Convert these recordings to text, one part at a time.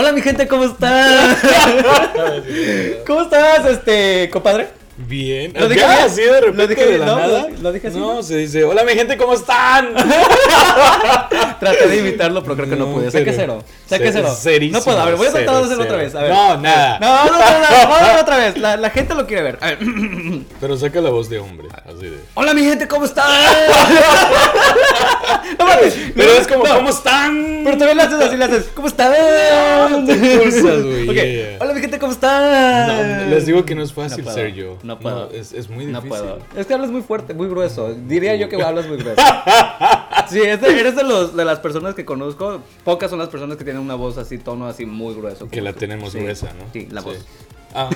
Hola mi gente, ¿cómo están? ¿Cómo estás, este, compadre? Bien. ¿Lo dije bien? así de repente ¿Lo dije de la No, nada. lo- lo dije así, No, ¿no? se dice, hola mi gente, ¿cómo están? Traté de imitarlo, pero creo que no, No, pude. Saqué pero- cero. Saqué ce- cero. cerísimo, No puedo. A ver, voy a tratar de hacerlo otra vez. A ver. No, nada. No, no, no, no, no, hacerlo otra vez. La, la gente lo quiere ver. A ver. Pero saca la voz de hombre, así de. Hola mi gente, ¿cómo están? no mames. Pero es como, No, ¿cómo están? Pero también le haces así, le haces. ¿Cómo están? No, te impulsas, güey, Ok. ya, ya. Hola mi gente, ¿cómo están? No, les digo que no es fácil No ser yo. No puedo. es, es muy No difícil. puedo. Es que hablas muy fuerte, muy grueso. Diría yo que hablas muy grueso. Sí, es de- eres de, los, de las personas que conozco. Pocas son las personas que tienen una voz así, tono así muy grueso. Que la tenemos Sí, gruesa, ¿no? Sí, la voz. Ah,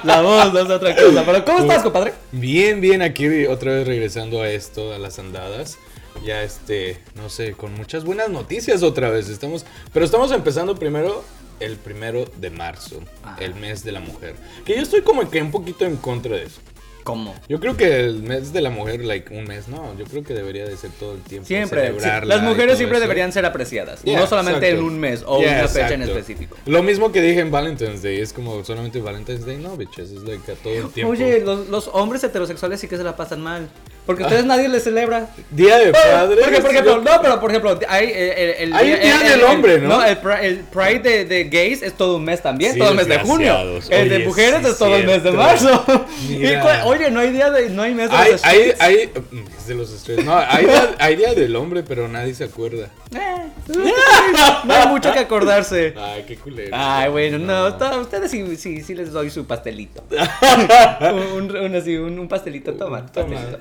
La voz no es otra cosa. Pero, ¿cómo estás, compadre? bien, bien, aquí otra vez regresando a esto, a las andadas. Ya este, no sé, con muchas buenas noticias otra vez. Estamos, pero estamos empezando primero el primero de marzo, el mes de la mujer. Que yo estoy como que un poquito en contra de eso. ¿Cómo? Yo creo que el mes de la mujer, like un mes, no, yo creo que debería de ser todo el tiempo. Siempre. sí, las mujeres siempre eso. deberían ser apreciadas. Yeah, no solamente exacto. en un mes o Yeah, una fecha en exacto. específico. Lo mismo que dije en Valentine's Day, es como solamente Valentine's Day, no, bitches, es like a todo el tiempo. Oye, los, los hombres heterosexuales sí que se la pasan mal. Porque ustedes nadie les celebra. Día de padres. Porque, por ejemplo, yo- no, pero por ejemplo, hay eh, el, el, Hay el Día del Hombre, ¿no? el, pri- el Pride de, de gays es todo un mes también, Sí, todo el mes de junio. El de mujeres sí, es todo el mes de marzo. Y oye, no hay día de, no hay mes de Hay, los hay, straights. hay, es de los estrellas. No, hay hay día del hombre, pero nadie se acuerda. Eh, no hay mucho que acordarse. Ay, qué culero. Ay, bueno, no, to- ustedes sí, sí, sí les doy su pastelito. un, un, un- así, un, un pastelito, toma. Pastelito.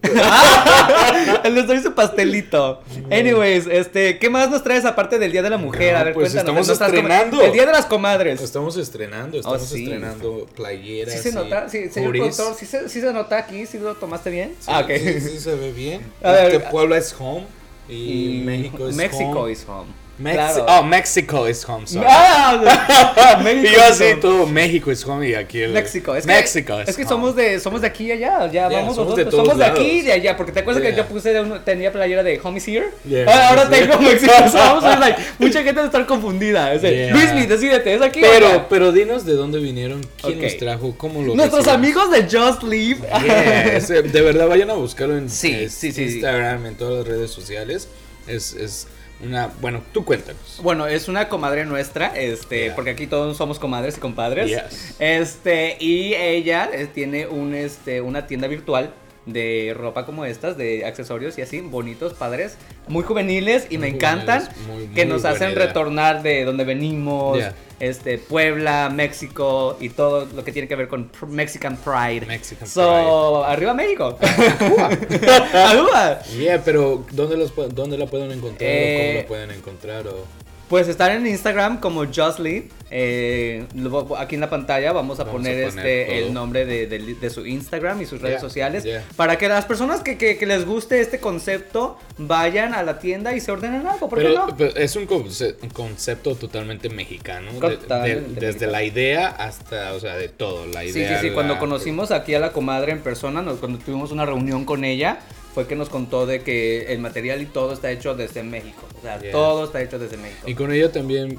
Les doy su pastelito. Anyways, este, ¿qué más nos traes aparte del Día de la Mujer? No, A ver, pues cuéntanos. estamos estrenando. El Día de las Comadres. Estamos estrenando, estamos Oh, sí. estrenando playeras. ¿Sí se nota? Sí, señor productor, ¿sí se, sí se nota aquí? ¿Sí lo tomaste bien? Sí, ah, ok. sí, sí se ve bien. A ver, Este Puebla es home y, México es México home. is home. Mexi- Claro. Oh, México is home, sorry. Ah, y yo is así home. todo México es home y aquí el México, es que, México es que home. somos de somos de aquí y allá, ya Yeah, vamos somos de nosotros, todos somos de aquí y lados. de allá, porque te acuerdas que Yeah. yo puse de uno- tenía playera de Home is Here, Yeah, Ah, ahora sí. tengo México, somos like, mucha gente va a estar confundida, es Yeah. Luismi, decídete, es aquí o allá?" Pero, pero dinos de dónde vinieron, quién Ok. los trajo, cómo lo nuestros recibimos. amigos de Just Leave, de verdad vayan a buscarlo en Sí, eh, sí, sí. Instagram, en todas las redes sociales. Es, es una, bueno, tú cuéntanos. Bueno, es una comadre nuestra, este, Yeah. porque aquí todos somos comadres y compadres. Yes. Este, y ella eh, tiene un, este, una tienda virtual de ropa como estas, de accesorios y así, bonitos, padres, muy juveniles y Muy me encantan, muy, que nos hacen idea. retornar de donde venimos, Yeah. Este, Puebla, México y todo lo que tiene que ver con Mexican Pride. Mexican so, arriba México. Arriba. Yeah, pero ¿dónde, los, dónde la pueden encontrar Eh, o cómo la pueden encontrar? O... Pues están en Instagram como Justly. Eh, lo- aquí en la pantalla vamos a Vamos poner, a poner este el nombre de, de- de su Instagram y sus redes Yeah, sociales. yeah. Para que las personas que, que- que les guste este concepto vayan a la tienda y se ordenen algo. ¿Por qué Pero, no? pero es un, conce- un concepto totalmente mexicano. de- de- Totalmente desde mexicano. la idea hasta, o sea, de todo. La Sí, sí, idea. sí. Cuando conocimos aquí a la comadre en persona, nos- cuando tuvimos una reunión con ella, fue que nos contó de que el material y todo está hecho desde México. O sea, Yeah. todo está hecho desde México. Y con ella también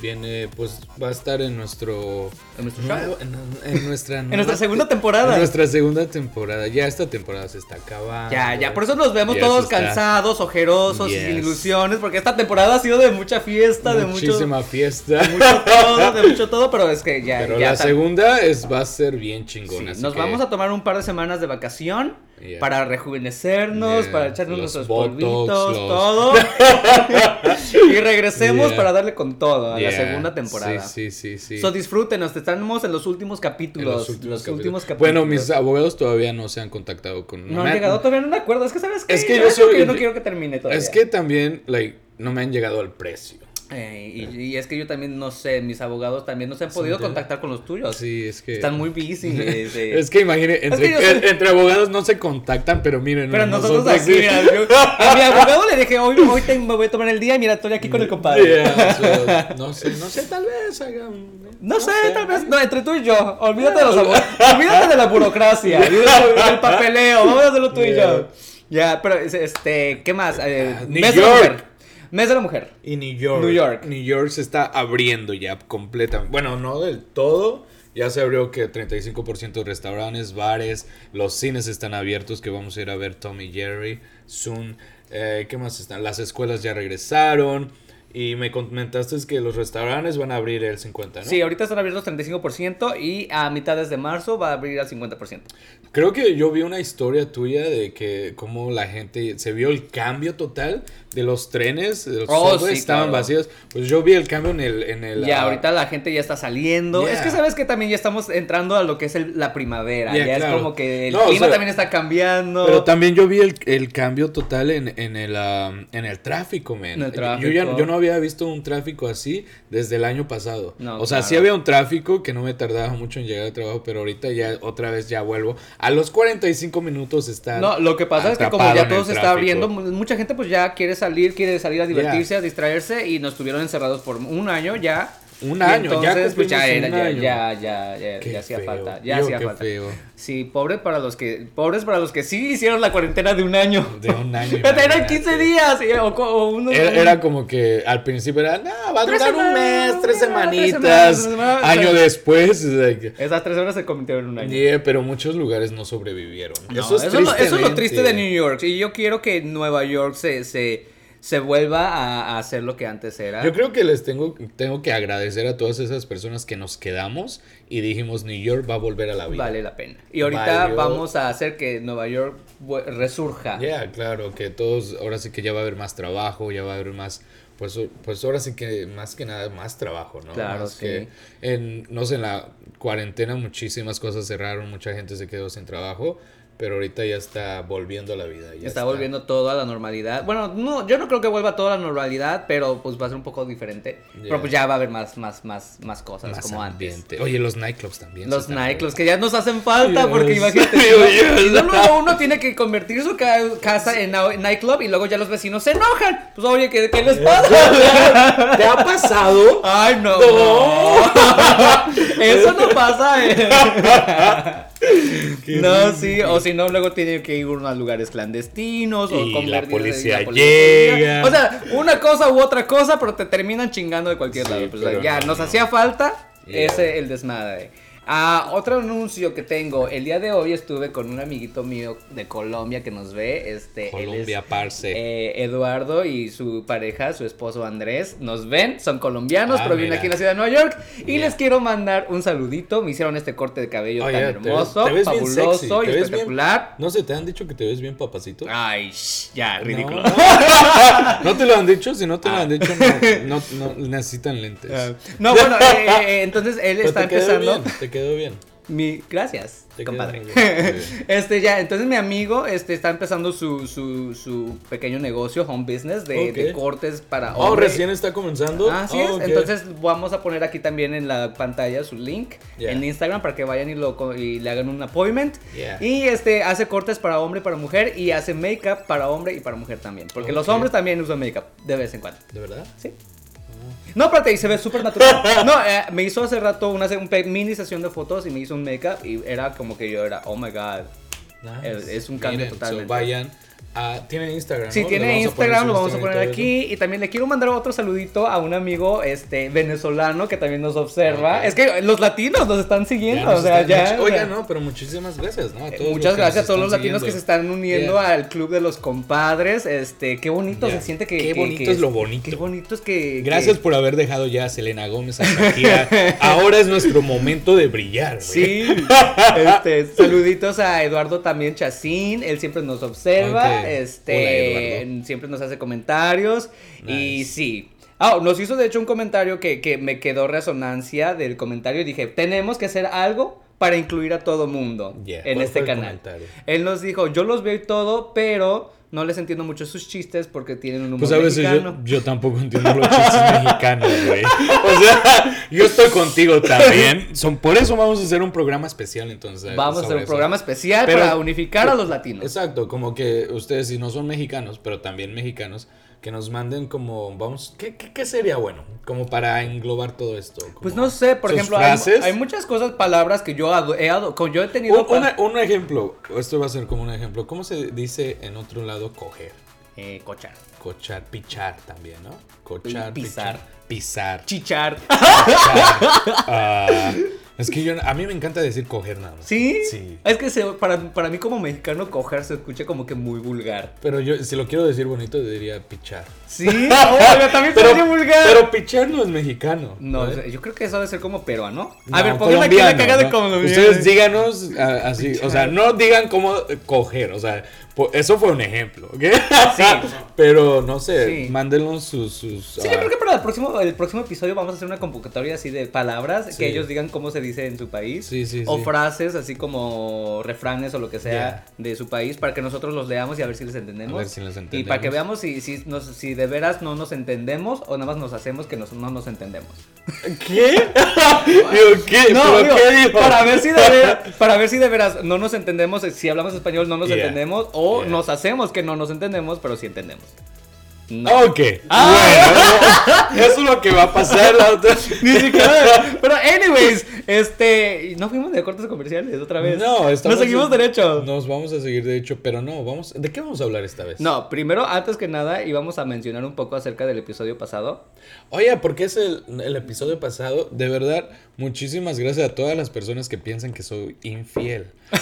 viene, pues va a estar en nuestro. En nuestro show. en, en nuestra. En nuestra segunda temporada. En nuestra segunda temporada. Ya esta temporada se está acabando. Ya, ya, por eso nos vemos todos está- cansados, ojerosos Yes. sin ilusiones, porque esta temporada ha sido de mucha fiesta, de mucho, Muchísima fiesta. de mucho todo, de mucho todo, pero es que ya, Pero ya la segunda es, va a ser bien chingona. nos que- vamos a tomar un par de semanas de vacación Yeah. para rejuvenecernos, Yeah, para echarnos los nuestros Botox, polvitos, los- todo. y regresemos Yeah. para darle con todo a la segunda temporada. Sí, sí, sí. sí. So disfrútenos, estamos en los últimos En capítulos. los últimos capítulos. capítulos. Bueno, mis abogados todavía no se han contactado con No han llegado todavía, no me acuerdo. Es que, ¿sabes qué? Es que Yo soy- que no quiero que termine todavía. Es que también, like, no me han llegado al precio. Eh, y, y es que yo también no sé, mis abogados también no se han podido contactar con los tuyos. Sí, es que. Están muy busy. este. Es que imagine, entre, que yo soy- entre abogados no se contactan, pero miren. Pero nosotros así, mira, yo- a mi abogado le dije, hoy, hoy te- me voy a tomar el día y mira, estoy aquí con el compadre. Yeah, so, no sé, no sé, tal vez un- No, sé, tal vez, no, entre tú y yo, olvídate de los abogados, olvídate de la burocracia, y del, papeleo, vamos a hacerlo tú y yo. Yeah. Ya, pero es- este, ¿qué más? Eh, Ah, New de York. Mes de la mujer. Y New York. New York. New York se está abriendo ya completamente. Bueno, no del todo. Ya se abrió que 35% de restaurantes, bares, los cines están abiertos, que vamos a ir a ver Tom y Jerry soon. Eh, ¿Qué más están? Las escuelas ya regresaron. Y me comentaste que los restaurantes van a abrir el 50%, ¿no? Sí, ahorita están abiertos 35% y a mitades de marzo va a abrir al 50%. Creo que yo vi una historia tuya de que como la gente se vio el cambio total de los trenes, de los Oh, sí, estaban claro. vacíos. Pues yo vi el cambio en el en el Ya, ah, ahorita la gente ya está saliendo. Yeah. Es que sabes que también ya estamos entrando a lo que es el- la primavera. Yeah, ya claro. es como que el No, o clima sea, también está cambiando. Pero también yo vi el, el cambio total en, en el, um, en el tráfico, man. El Yo- Yo, ya, tráfico. yo no había visto un tráfico así desde el año pasado. No, o sea, claro. sí había un tráfico que no me tardaba mucho en llegar al trabajo, pero ahorita ya otra vez ya vuelvo. A los 45 minutos está. No, lo que pasa es que como ya todo se está tráfico. abriendo, mu- mucha gente pues ya quiere salir, quiere salir a divertirse, a distraerse y nos tuvieron encerrados por un año ya. Un año, ya entonces, pues ya era, ya, ya, ya, ya, ya hacía falta, ya hacía falta. feo. Sí, pobre para los que, pobres para los que sí hicieron la cuarentena de un año. De un año. Eran imagínate. 15 días y- o, o unos- Era, era como que al principio era, no, va a durar un mes, tres semanitas. tres semanas. Año después, like, Esas tres horas se convirtieron en un año. yeah, pero muchos lugares no sobrevivieron. No, eso, es eso, es lo- eso es lo triste de. New York. Y yo quiero que Nueva York se, se, se vuelva a, a hacer lo que antes era. Yo creo que les tengo, tengo que agradecer a todas esas personas que nos quedamos y dijimos New York va a volver a la vida. Vale la pena. Y ahorita Valió. vamos a hacer que Nueva York resurja. Ya, claro, que todos, ahora sí que ya va a haber más trabajo, ya va a haber más, pues, pues ahora sí que más que nada más trabajo, ¿no? Claro, Más sí. que en, no sé, en la cuarentena muchísimas cosas cerraron, mucha gente se quedó sin trabajo, pero ahorita ya está volviendo a la vida. ya Está volviendo todo a la normalidad. Bueno, no, yo no creo que vuelva todo a la normalidad, pero pues va a ser un poco diferente. Pero pues ya va a haber más, más, más, más cosas más como antes. ambiente. Oye, los nightclubs también. Los nightclubs que ya nos hacen falta Yes. porque imagínate. Sí, ¿no? uno tiene que convertir su ca- casa en nightclub y luego ya los vecinos se enojan. Pues oye, ¿qué, qué les pasa? ¿Te ha pasado? Ay, no. No. Eso no pasa. eh. No, sí, o si no, luego tiene que ir uno a lugares clandestinos o Y la convertirse- policía y llega. O sea, una cosa u otra cosa, pero te terminan chingando de cualquier Sí, lado. Pues, ya, no, nos no. hacía falta Yeah. ese el desmadre. Ah, otro anuncio que tengo. El día de hoy estuve con un amiguito mío de Colombia que nos ve. Este, él es, Colombia, parce. eh, Eduardo y su pareja, su esposo Andrés, nos ven, son colombianos, Ah, pero mira. aquí en la ciudad de Nueva York. Y les quiero mandar un saludito. Me hicieron este corte de cabello Oye, tan te ves- hermoso, te ves fabuloso y ves bien- espectacular. No sé, ¿te han dicho que te ves bien, papacito? Ay, shh, ya, ridículo. No, no te lo han dicho, si no te lo Ah. han dicho, no, necesitan lentes. No, bueno, eh, eh, entonces él Pero está empezando. bien, te quedó bien. Mi, gracias, Te compadre. Este ya, entonces mi amigo este está empezando su, su, su pequeño negocio, home business, de, cortes para Oh, hombre. recién está comenzando. Así Oh, es, entonces vamos a poner aquí también en la pantalla su link Yeah. en Instagram para que vayan y, lo, y le hagan un appointment. Yeah. Y este hace cortes para hombre y para mujer y hace makeup para hombre y para mujer también. Porque los hombres también usan makeup de vez en cuando. ¿De verdad? Sí. No, espérate, y se ve súper natural. No, eh, me hizo hace rato una un mini sesión de fotos y me hizo un makeup y era como que yo era, oh my god. Nice. Es un cambio Miren, so totalmente. vayan a. Tiene Instagram. Si ¿no? tiene Instagram, lo vamos a poner aquí. Y también le quiero mandar otro saludito a un amigo este venezolano que también nos observa. Es que los latinos nos están siguiendo. Ya o sea, están- ya. Oiga, no, pero muchísimas gracias, ¿no? A eh, todos Muchas gracias a todos los latinos que se están uniendo Yeah. al club de los compadres. Este, qué bonito Yeah. se siente que. Qué que- bonito que es lo bonito. Qué bonito es que. Gracias que- por haber dejado ya a Selena Gómez, a Shakira. Ahora es nuestro momento de brillar, güey. Sí, este, saluditos a Eduardo también Chacín, él siempre nos observa, Este, Hola, siempre nos hace comentarios y sí. Ah, nos hizo de hecho un comentario que, que me quedó resonancia del comentario. Y dije, tenemos que hacer algo para incluir a todo mundo Yeah, en ¿cuál este canal. Él nos dijo, yo los veo y todo, pero no les entiendo mucho sus chistes porque tienen un humor Pues a veces yo, tampoco entiendo los chistes mexicanos, güey. O sea, yo estoy contigo también. Son, por eso vamos a hacer un programa especial entonces. Vamos a hacer un eso. programa especial Pero- para unificar a los latinos. Exacto, como que ustedes si no son mexicanos, pero también mexicanos, que nos manden como, vamos, ¿qué, qué, qué sería bueno? Como para englobar todo esto. Pues no sé, por ejemplo, hay, hay muchas cosas, palabras que yo he, yo he tenido. Un, una- un ejemplo, esto va a ser como un ejemplo. ¿Cómo se dice en otro lado coger? Eh, cochar. Cochar, pichar también, ¿no? Cochar, Pisar. pichar, pisar. Chichar. Ah, es que yo, a mí me encanta decir coger nada más. ¿Sí? Sí. Es que se- para, para mí como mexicano coger se escucha como que muy vulgar. Pero yo, si lo quiero decir bonito, diría pichar. Sí, Oiga, también se Pero, oye vulgar. pero pichar no es mexicano. no, yo creo que eso debe ser como peruano. No, A ver, pónganme aquí la caga de ¿no? colombiano. Ustedes díganos ah, así, o sea, no digan cómo coger, o sea, eso fue un ejemplo, ¿ok? Sí. Pero no sé, Sí. mándenos sus. sus Sí, yo ah, creo que para el próximo, el próximo episodio vamos a hacer una convocatoria así de palabras Sí. que ellos digan cómo se dice en su país. Sí, sí, o frases así como refranes o lo que sea de su país para que nosotros los leamos y a ver si les entendemos. A ver si les Y para que entendemos. veamos si, si, nos- si de veras no nos entendemos o nada más nos hacemos que nos- no nos entendemos. ¿Qué? Digo, ¿qué? No, ¿Pero digo, qué para ver si de veras, para ver si de veras no nos entendemos, si hablamos español no nos Yeah. entendemos o Yeah. nos hacemos que no nos entendemos, pero sí entendemos. No. Ok. Bueno, eso es lo que va a pasar la otra. Ni siquiera. Pero, anyways, este. No fuimos de cortes comerciales otra vez. No, estamos Nos seguimos derecho. Nos vamos a seguir derecho, pero no, vamos. ¿De qué vamos a hablar esta vez? No, primero, antes que nada, íbamos a mencionar un poco acerca del episodio pasado. Oye, porque es el, el episodio pasado. De verdad, muchísimas gracias a todas las personas que piensan que soy infiel.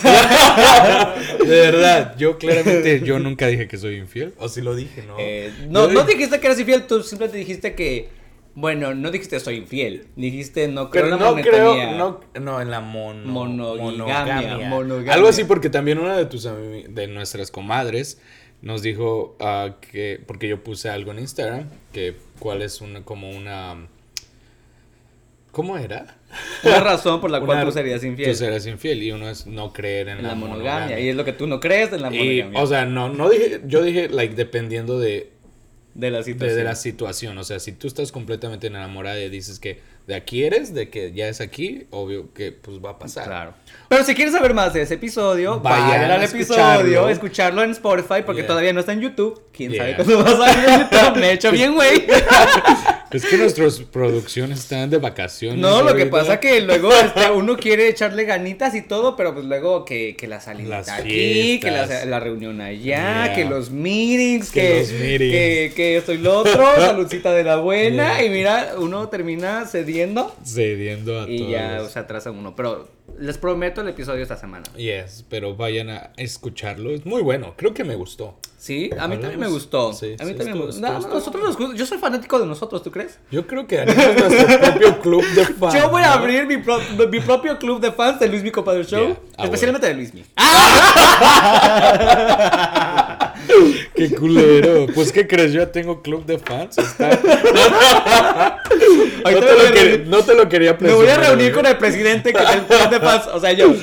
de verdad, yo claramente, yo nunca dije que soy infiel. O si lo dije, no. Eh, Yo no, no dijiste que eras infiel, tú simplemente dijiste que. Bueno, no dijiste soy infiel. Dijiste no creo Pero en la no creo, no, no, en la mono, Monogamia, monogamia. Algo así porque también una de tus ami- de nuestras comadres nos dijo ah, que porque yo puse algo en Instagram que cuál es una como una ¿Cómo era? Una razón por la cual Una- tú serías infiel. Tú serías infiel y uno es no creer en en la, monogamia. monogamia. Y es lo que tú no crees en la Y, monogamia. o sea, no, no dije, yo dije, like, dependiendo de, de la de, situación. de la situación. O sea, si tú estás completamente enamorada y dices que de aquí eres, de que ya es aquí, obvio que pues va a pasar. Claro. Pero si quieres saber más de ese episodio, Vayan vayan, al episodio, escucharlo. en Spotify, porque Yeah. todavía no está en YouTube. Quién Yeah. sabe cuándo va a salir en YouTube. Me he hecho bien, güey. Es que nuestras producciones están de vacaciones. No, lo que pasa que luego este, uno quiere echarle ganitas y todo, pero pues luego que, que la salida aquí, que la, la reunión allá, Yeah. que los meetings, Que que, los meetings. que, que esto y lo otro, saludcita de la buena, y mira, uno termina cediendo Cediendo a y todos. ya se atrasa uno. Pero les prometo el episodio esta semana. Yes, pero vayan a escucharlo. Es muy bueno. Creo que me gustó. Sí, a mí también me gustó. sí, a mí sí, también me gustó. No, nosotros nos gusta- Yo soy fanático de nosotros, ¿tú crees? Yo creo que haremos nuestro propio club de fans. Yo voy a abrir mi, pro- mi propio club de fans de Luis Mi Compadre Show. Yeah, especialmente de Luis Mi. Qué culero. Pues, ¿qué crees? Yo ya tengo club de fans. Está... no, te lo a quer- reunir- no te lo quería Me voy a reunir con el presidente que es el club de fans. O sea, yo.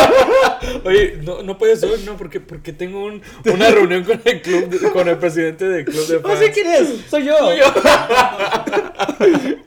Oye, no, no puedes hoy, no, porque, porque tengo un- una reunión con el club, de- con el presidente del club de No fans. sé quién es. Soy yo.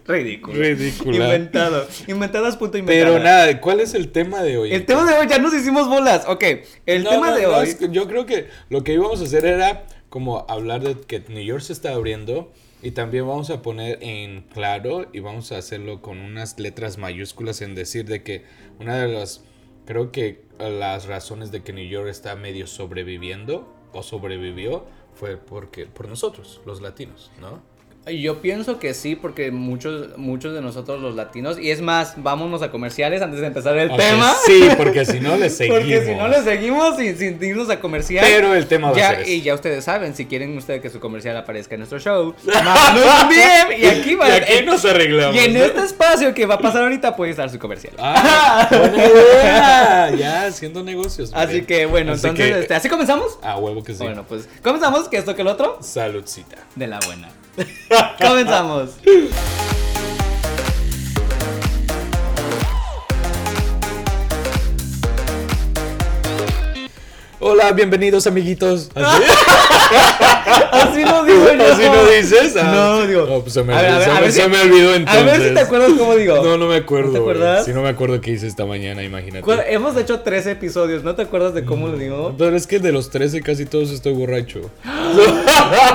Ridículo. Ridícula. Inventado. Inventadas punto inventado. Pero nada, ¿cuál es el tema de hoy? El tema de hoy ya nos hicimos bolas. Ok. El No, tema no, de no, hoy. es que yo creo que lo que íbamos a hacer era como hablar de que New York se está abriendo y también vamos a poner en claro y vamos a hacerlo con unas letras mayúsculas en decir de que una de las creo que las razones de que New York está medio sobreviviendo o sobrevivió fue porque por nosotros, los latinos, ¿no? Yo pienso que sí, porque muchos, muchos de nosotros los latinos, y es más, vámonos a comerciales antes de empezar el tema. Sí, porque si no le seguimos. Porque si no le seguimos sin, sin irnos a comercial. Pero el tema va ya, a ser. Y ya ustedes saben, si quieren ustedes que su comercial aparezca en nuestro show, DM y aquí va Y aquí nos arreglamos. Y en ¿no? este espacio que va a pasar ahorita puede estar su comercial. Ah, buena idea. Ya, haciendo negocios. Así bien. que bueno, Así entonces, que, este, ¿así comenzamos? A huevo que sí. Bueno, pues comenzamos, que esto que el otro, Saludcita. de la buena. comenzamos. Hola, bienvenidos amiguitos. ¿Así? Así lo digo yo. ¿Así no dices? Ah, No, digo. No, pues se me, A ver, se a me- ver se si- me olvidó entonces. A ver si te acuerdas cómo digo. No, no me acuerdo. ¿No te acuerdas? Si no me acuerdo qué hice esta mañana, imagínate. ¿Cuál- Hemos hecho tres episodios, ¿no te acuerdas de cómo lo digo? Pero es que de los 13 casi todos estoy borracho.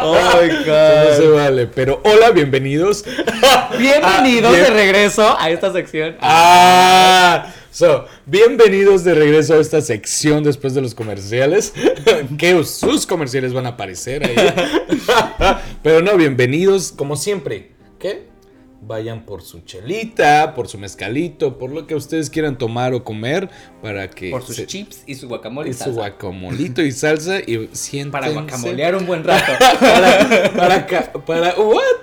Oh my No se vale. Pero hola, bienvenidos. Bienvenidos Ah, bien. de regreso a esta sección. Ah, So, bienvenidos de regreso a esta sección después de los comerciales. que sus comerciales van a aparecer ahí. Pero no, bienvenidos como siempre. ¿Qué? Vayan por su chelita, por su mezcalito, por lo que ustedes quieran tomar o comer para que Por sus se- chips y su guacamole y, y su guacamolito y salsa y siéntense Para guacamolear un buen rato. para para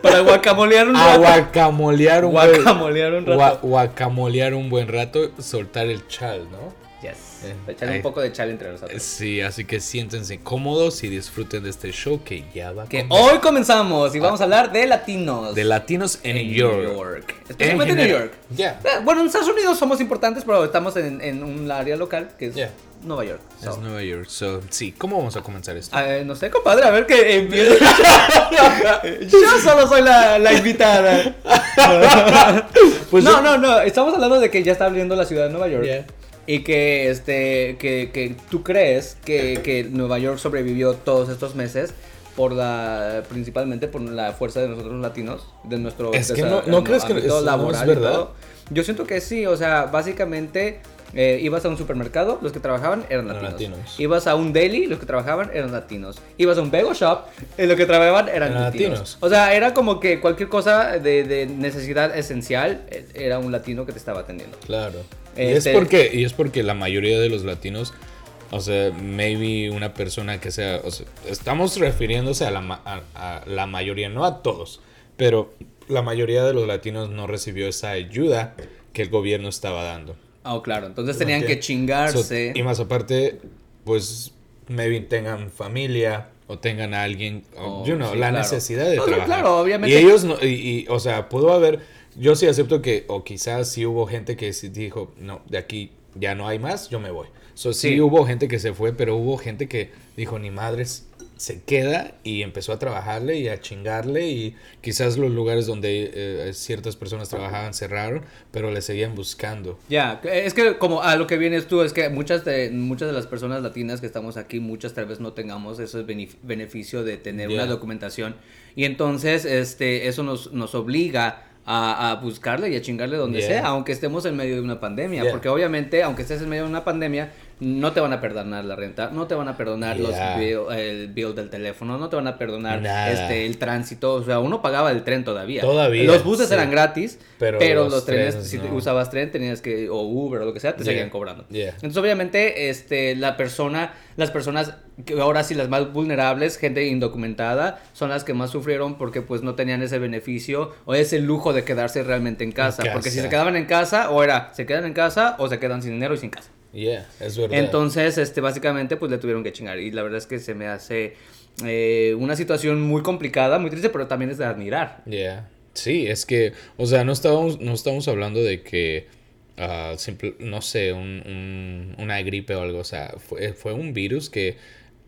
para guacamolear un A rato. guacamolear un buen Guacamolear un rato. gua- guacamolear un buen rato, soltar el chal, ¿no? Eh, Echarle ahí. un poco de chal entre nosotros. Sí, así que siéntense cómodos y disfruten de este show que ya va Que comenzar. hoy comenzamos y vamos a hablar de latinos. de latinos en, en New York. Especialmente en New. York. Ya. Eh, Bueno, en Estados Unidos somos importantes, pero estamos en, en un área local que es Yeah. Nueva York. So, Es Nueva York. So, sí, ¿cómo vamos a comenzar esto? eh, no sé, compadre, a ver que empiece. Yo solo soy la, la invitada. Pues no, no, no. Estamos hablando de que ya está abriendo la ciudad de Nueva York. Yeah. Y que, este, que, que tú crees que, que Nueva York sobrevivió todos estos meses por la, principalmente por la fuerza de nosotros latinos, de nuestro Es que no- no crees que ámbito eso no es laboral verdad. Yo siento que sí, o sea, básicamente eh, ibas a un supermercado, los que trabajaban eran latinos. latinos. Ibas a un deli, los que trabajaban eran latinos. Ibas a un bagel shop, y los que trabajaban eran, Eran latinos. latinos. O sea, era como que cualquier cosa de, de necesidad esencial eh, era un latino que te estaba atendiendo. Claro. Y Este- es porque y es porque la mayoría de los latinos, o sea, maybe una persona que sea, o sea, estamos refiriéndose a la, ma- a, a la mayoría, no a todos, pero la mayoría de los latinos no recibió esa ayuda que el gobierno estaba dando. Oh, claro. Entonces tenían que chingarse. So, y más aparte, pues, maybe tengan familia o tengan a alguien, o, Oh, you know, sí, la claro. necesidad de No, trabajar. claro, obviamente. Y ellos, no, y, y, o sea, pudo haber, yo sí acepto que, o quizás sí hubo gente que dijo, no, de aquí ya no hay más, yo me voy. So, sí, Sí. hubo gente que se fue, pero hubo gente que dijo, ni madres, se queda y empezó a trabajarle y a chingarle y quizás los lugares donde eh, ciertas personas trabajaban cerraron, pero le seguían buscando. Ya, es que como a lo que vienes tú, es que muchas de, muchas de las personas latinas que estamos aquí, muchas tal vez no tengamos ese benef- beneficio de tener Yeah. una documentación. Y entonces este, eso nos, nos obliga a, a buscarle y a chingarle donde Yeah. sea, aunque estemos en medio de una pandemia. Yeah. Porque obviamente, aunque estés en medio de una pandemia, no te van a perdonar la renta, no te van a perdonar los bill- el bill del teléfono, no te van a perdonar Nada. este, el tránsito. O sea, uno pagaba el tren todavía. Todavía, Los buses sí. eran gratis, Pero pero, los los, trenes, trenes si no. usabas tren, tenías que, o Uber o lo que sea, te Yeah. seguían cobrando. Yeah. Entonces, obviamente, este, la persona, las personas que ahora sí las más vulnerables, gente indocumentada, son las que más sufrieron porque pues no tenían ese beneficio o ese lujo de quedarse realmente en casa. En Porque si casa. se quedaban en casa, o era, se quedan en casa o se quedan sin dinero y sin casa. Yeah, es verdad. Entonces, este, básicamente, pues le tuvieron que chingar. Y la verdad es que se me hace eh, una situación muy complicada, muy triste, pero también es de admirar. Yeah. Sí, es que, o sea, no estamos, no estamos hablando de que, ah, simple- no sé, un, un- una gripe o algo, o sea, fue, fue un virus que...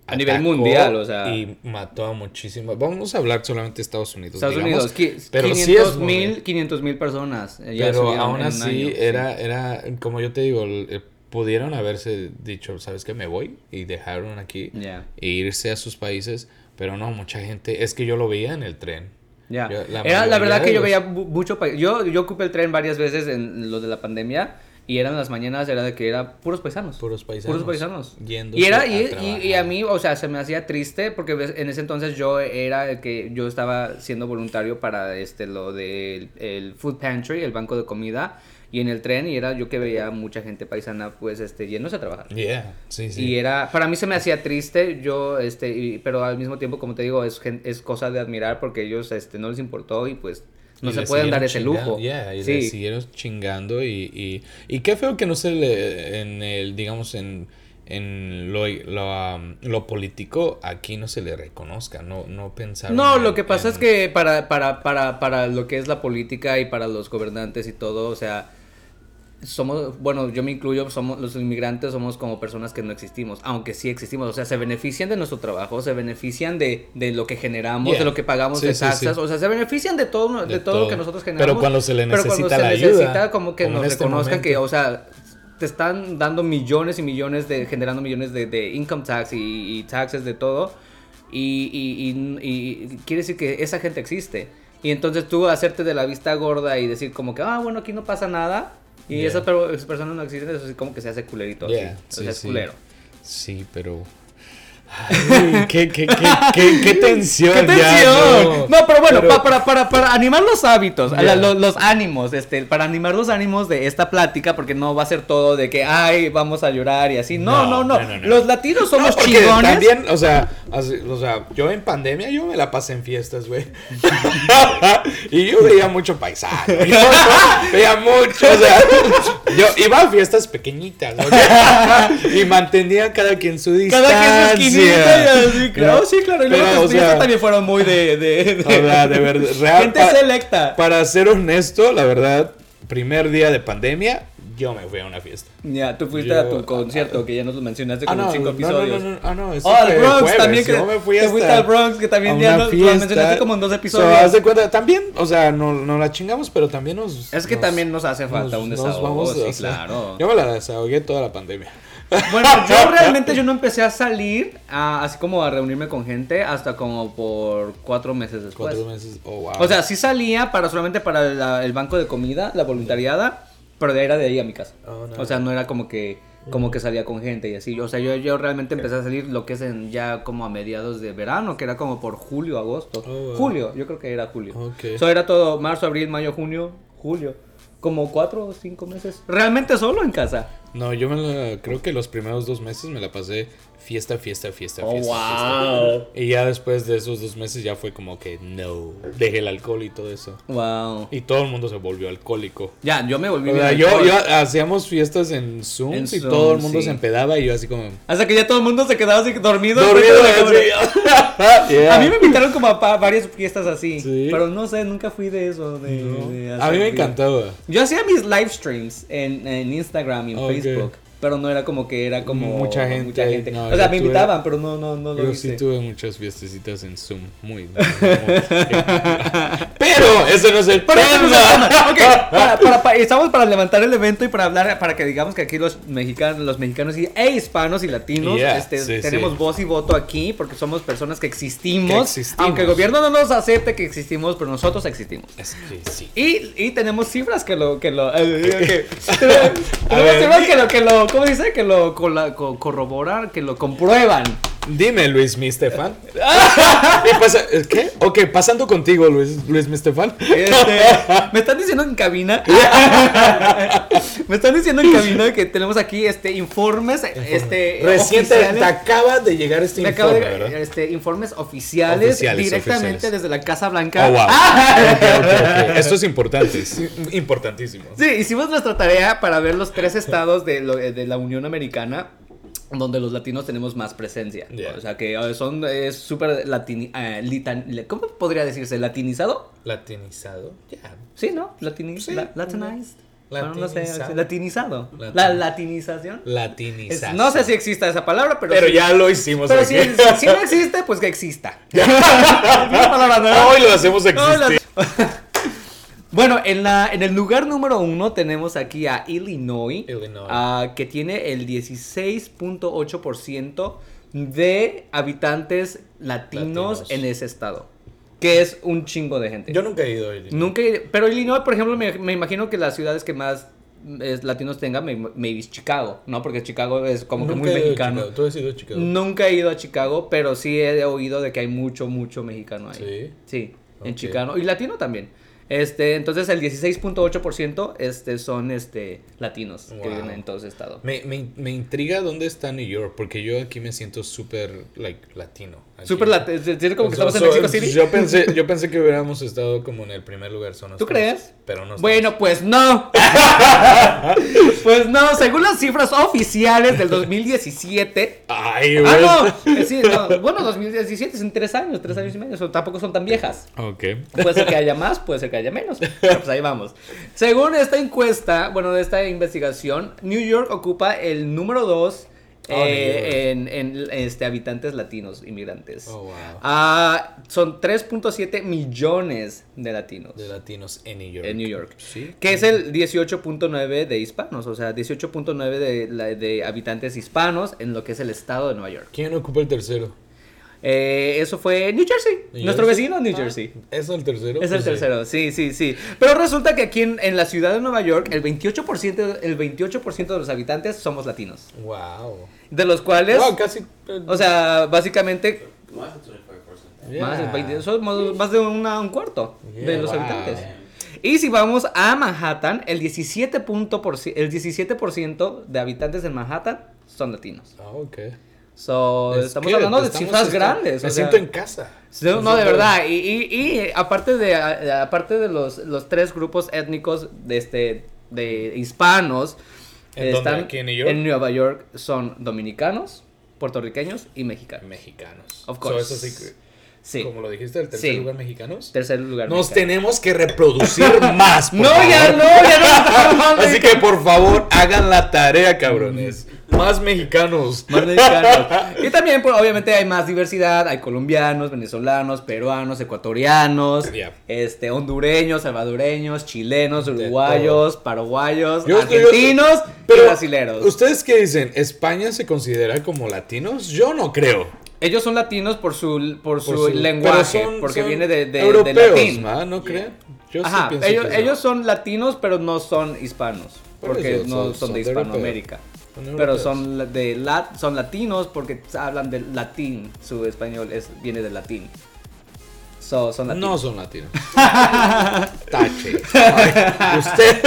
A nivel mundial, o sea. Y mató a muchísimas... Vamos a hablar solamente de Estados Unidos. Estados digamos, Unidos, pero 500 sí es mil, mundial. 500 mil personas. eh, Pero aún así era, era, como yo te digo, el- el- pudieron haberse dicho, ¿sabes qué? Me voy y dejaron aquí Ya. e irse a sus países, pero no, mucha gente, es que yo lo veía en el tren. Ya. Yo- la Era la verdad de que yo los- veía mu- mucho. pa- Yo, yo ocupé el tren varias veces en lo de la pandemia. Y eran las mañanas, era de que era puros paisanos. Puros paisanos. Puros paisanos. Yéndose Y era, a y, y- y trabajar. a mí, o sea, se me hacía triste porque en ese entonces yo era el que yo estaba siendo voluntario para este lo del el food pantry, el banco de comida, y en el tren, y era yo que veía mucha gente paisana, pues, este, yéndose a trabajar. Yeah, sí, sí. Y era, para mí se me hacía triste, yo, este, y- pero al mismo tiempo, como te digo, es, es cosa de admirar porque ellos, este, no les importó y pues no Y se pueden dar ese lujo. yeah, y le sí, siguieron chingando y, y, y qué feo que no se le, en el, digamos, en, en lo, lo, um, lo político, aquí no se le reconozca, no, no pensaron No, lo que pasa en- es que para, para, para, para lo que es la política y para los gobernantes y todo, o sea, somos, bueno, yo me incluyo, somos los inmigrantes somos como personas que no existimos, aunque sí existimos, o sea, se benefician de nuestro trabajo, se benefician de, de lo que generamos, Yeah. de lo que pagamos Sí, de taxas, sí. o sea, se benefician de todo, de, De todo, lo que nosotros Pero generamos. cuando se le pero cuando necesita se la necesita ayuda, como que como nos este reconozcan que, o sea, te están dando millones y millones de, generando millones de, de income tax y, y taxes de todo. Y, y, y- y quiere decir que esa gente existe. Y entonces tú hacerte de la vista gorda y decir como que, ah, bueno, aquí no pasa nada. Y Yeah. esas, personas no existen, eso sí como que se hace culerito. Yeah, así. sí, o sea, es sí. culero. Sí, pero. Ay, qué, qué, qué, qué, tensión. ¡Qué ya, tensión! no. no. pero bueno, Pero- pa- para, para, para animar los hábitos, la- los, ánimos, este, para animar los ánimos de esta plática, porque no va a ser todo de que, ay, vamos a llorar y así. No, no, No, no. no, no, no. Los latinos No, somos chingones. También, o sea, así- o sea, yo en pandemia yo me la pasé en fiestas, güey. y yo veía mucho paisaje. Yo veía mucho, o sea, yo iba a fiestas pequeñitas, ¿ok? y mantenía cada quien su distancia. Cada quien su y así, claro. No, sí, claro. Y luego o sea, también fueron muy de. de, de- o sea, de verdad, real, Gente pa- selecta. Para ser honesto, la verdad, primer día de pandemia, yo me fui a una fiesta. Ya, tú fuiste Yo- a tu concierto, que ya nos lo mencionaste como en cinco no, no, episodios. no, no, ah, no, eso Oh, al Bronx jueves, también, que yo me fui te fuiste al Bronx, que también ya una lo, mencionaste como en dos So, episodios. haz de cuenta, también, o sea, no, no la chingamos, pero también nos... Es que nos- también nos hace falta nos- un nos desahogo, sí, hacer- claro. Yo me la desahogué toda la pandemia. Bueno, yo realmente yo no empecé a salir, a- así como a reunirme con gente, hasta como por cuatro meses después. Cuatro meses, oh, wow. O sea, sí salía para solamente para la- el banco de comida, la voluntariada, pero era de ahí a mi casa. Oh, no. O sea, no era como que como que salía con gente y así. O sea, yo, yo realmente empecé a salir lo que es en ya como a mediados de verano, que era como por julio, agosto. Oh, wow. Julio, yo creo que era julio. Ok. Eso era todo marzo, abril, mayo, junio, julio. Como cuatro o cinco meses. Realmente solo en casa. No, yo me la, creo que los primeros dos meses me la pasé fiesta, fiesta, fiesta, Oh, fiesta. wow. fiesta. Y ya después de esos dos meses ya fue como que no, dejé el alcohol y todo eso. Wow. Y todo el mundo se volvió alcohólico. Ya, yo me volví O sea, yo, alcohol. yo hacíamos fiestas en Zoom En y Zoom, todo el mundo sí. se empedaba y yo así como Hasta que ya todo el mundo se quedaba así dormido. dormido. a la cámara. así. Yeah. A mí me invitaron como a pa- varias fiestas así. Sí. Pero no sé, nunca fui de eso. De, No. de A mí me encantaba. Yo hacía mis live streams en, en Instagram y en Ok. Facebook. Pero no era como que era como. Mucha gente, Mucha gente. no, o sea, me invitaban, pero no, no, no lo Yo hice. sí tuve muchas fiestecitas en Zoom. Muy. muy- muy- Pero ese no es el Pero no para- para- para- estamos para levantar el evento y para hablar, para que digamos que aquí los mexicanos, los mexicanos y, e hispanos y latinos, Yeah, este, sí, tenemos sí. voz y voto aquí porque somos personas que existimos, Que existimos. Aunque el gobierno no nos acepte que existimos, pero nosotros existimos. Es que sí. Y, y tenemos cifras que lo, que lo, eh, que- tenemos ver, cifras di- que lo, que lo, ¿cómo dice? Que lo co- corroboran, que lo comprueban. Dime, Luis Mi Stefan. ¿Qué pasa? ¿Qué? Ok, pasando contigo, Luis, Luis Mi Stefan. Este, me están diciendo en cabina. me están diciendo en cabina que tenemos aquí este informes, este Reciente, oficiales. te acaba de llegar este Me informe, de- ¿verdad? este, informes oficiales, Oficiales, directamente oficiales. desde la Casa Blanca. Oh, wow. Esto es importante. es importantísimo. Sí, hicimos nuestra tarea para ver los tres estados de, lo- de la Unión Americana donde los latinos tenemos más presencia. Yeah. O sea que eh, son es súper latini eh, litan- ¿Cómo podría decirse? ¿Latinizado? Latinizado. Ya. Sí, ¿no? Latini Sí. la- Latinized. Bueno, no sé, Latinizado. latinizado. Latin- La latinización. Es- Latinizado. no sé si exista esa palabra, pero, Pero sí. ya lo hicimos Pero aquí. si, si- no existe, pues que exista. No- Hoy lo hacemos no, existir. Bueno, en, la, en el lugar número uno tenemos aquí a Illinois, Illinois. ah, que tiene el 16.8% de habitantes latinos, Latinos. en ese estado. Que es un chingo de gente. Yo nunca he ido a Illinois. Nunca, he- pero Illinois, por ejemplo, me, me imagino que las ciudades que más es, latinos tengan, me- maybe es Chicago, ¿no? Porque Chicago es como que muy he ido a mexicano. ¿Tú has ido a Chicago? Nunca he ido a Chicago, pero sí he oído de que hay mucho, mucho mexicano ahí. Sí. Sí, en. Chicago. Y latino también. Este, entonces el 16.8% este, son este, latinos que Wow. viven en todo ese estado. Me, me, me intriga dónde está New York, porque yo aquí me siento súper, like, latino. Súper latino, como que estamos en so- Mexico City. Yo pensé, yo pensé que hubiéramos estado como en el primer lugar. son ¿Tú crees? Pero no. Bueno, pues no. pues no, según las cifras oficiales del 2017. Ay, güey. Ah, no. eh, sí, no, Bueno, 2017 son tres años, tres años y medio. so- tampoco son tan viejas. Ok. Puede ser que haya más, puede ser que haya menos. Pero pues ahí vamos. Según esta encuesta, bueno, de esta investigación, New York ocupa el número 2 Oh, New en, en, este, habitantes latinos, inmigrantes. Oh, wow. Ah, son 3.7 millones de latinos De latinos en New York. en New York. Sí. Que es el 18.9 de hispanos, o sea, 18.9 de, de habitantes hispanos en lo que es el estado de Nueva York. ¿Quién ocupa el tercero? Eh, eso fue New Jersey. New Nuestro Jersey. vecino New Ah, Jersey. ¿Es el tercero? Es el Pues tercero, sí, sí, sí. Pero resulta que aquí en, en la ciudad de Nueva York, el 28%, el 28 de los habitantes somos latinos. Wow. De los cuales, Wow, casi. eh, o sea, básicamente, Más de 25%. yeah. más, del 20 somos más de una- un cuarto de los wow. habitantes. Y si vamos a Manhattan, el 17%, punto por ci- el 17 de habitantes en Manhattan son latinos. Ah, ok. So, Es estamos hablando de estamos- cifras está- grandes. Me o sea, siento en casa. no, de verdad. Y, y, y aparte de aparte de los, los tres grupos étnicos de este de hispanos ¿En dónde? ¿Aquí en New York? en Nueva York son dominicanos, puertorriqueños y mexicanos. Mexicanos. Of So, course. eso sí Sí. Como lo dijiste, el tercer Sí. lugar mexicanos. Tercer lugar. Nos mexicano. tenemos que reproducir más. No, favor. ya no, ya no. Así que por favor, hagan la tarea, cabrones. Más mexicanos. Más mexicanos. Y también, pues, obviamente, hay más diversidad. Hay colombianos, venezolanos, peruanos, ecuatorianos, Yeah. este, hondureños, salvadoreños, chilenos, uruguayos, paraguayos, Yo argentinos Pero, y brasileros. ¿Ustedes qué dicen? ¿España se considera como latinos? Yo no creo. Ellos son latinos por su, por su, Por su- lenguaje, son- porque son viene de, de, de latín. ¿ma? ¿No creen? Yo sí Ajá, pienso ellos, que no. ellos son latinos, pero no son hispanos. Por Porque eso, no son- son, son de de. Hispanoamérica. Pero son la- de lat, son latinos porque hablan del latín. Su español es, viene del latín. So, son latinos. No son latinos. Tache. Ay, Usted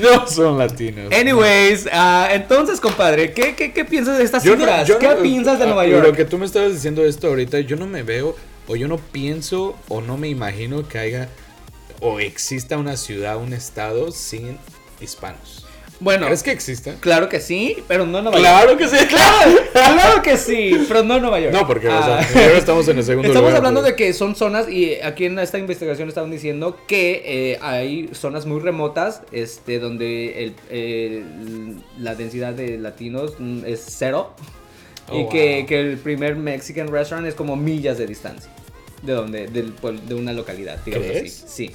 no son latinos. Anyways, ah, entonces, compadre, ¿qué, qué, qué piensas de estas Yo no- cifras? yo ¿Qué no- piensas de ah, Nueva Lo York? que tú me estabas diciendo esto ahorita, yo no me veo o yo no pienso o no me imagino que haya o exista una ciudad, un estado sin hispanos. Bueno, ¿Crees que exista? claro que sí, pero no en Nueva York. Claro que sí. Claro, claro que sí, pero no en Nueva York. No, porque o sea, Ah. ahora estamos en el segundo Estamos lugar, hablando pues. de que son zonas, y aquí en esta investigación estaban diciendo que eh, hay zonas muy remotas este, donde el, la densidad de latinos mm, es cero. Oh, y que, wow. que el primer Mexican restaurant es como millas de distancia. De donde, del, pueblo- de una localidad, digamos ¿Crees? así. Sí.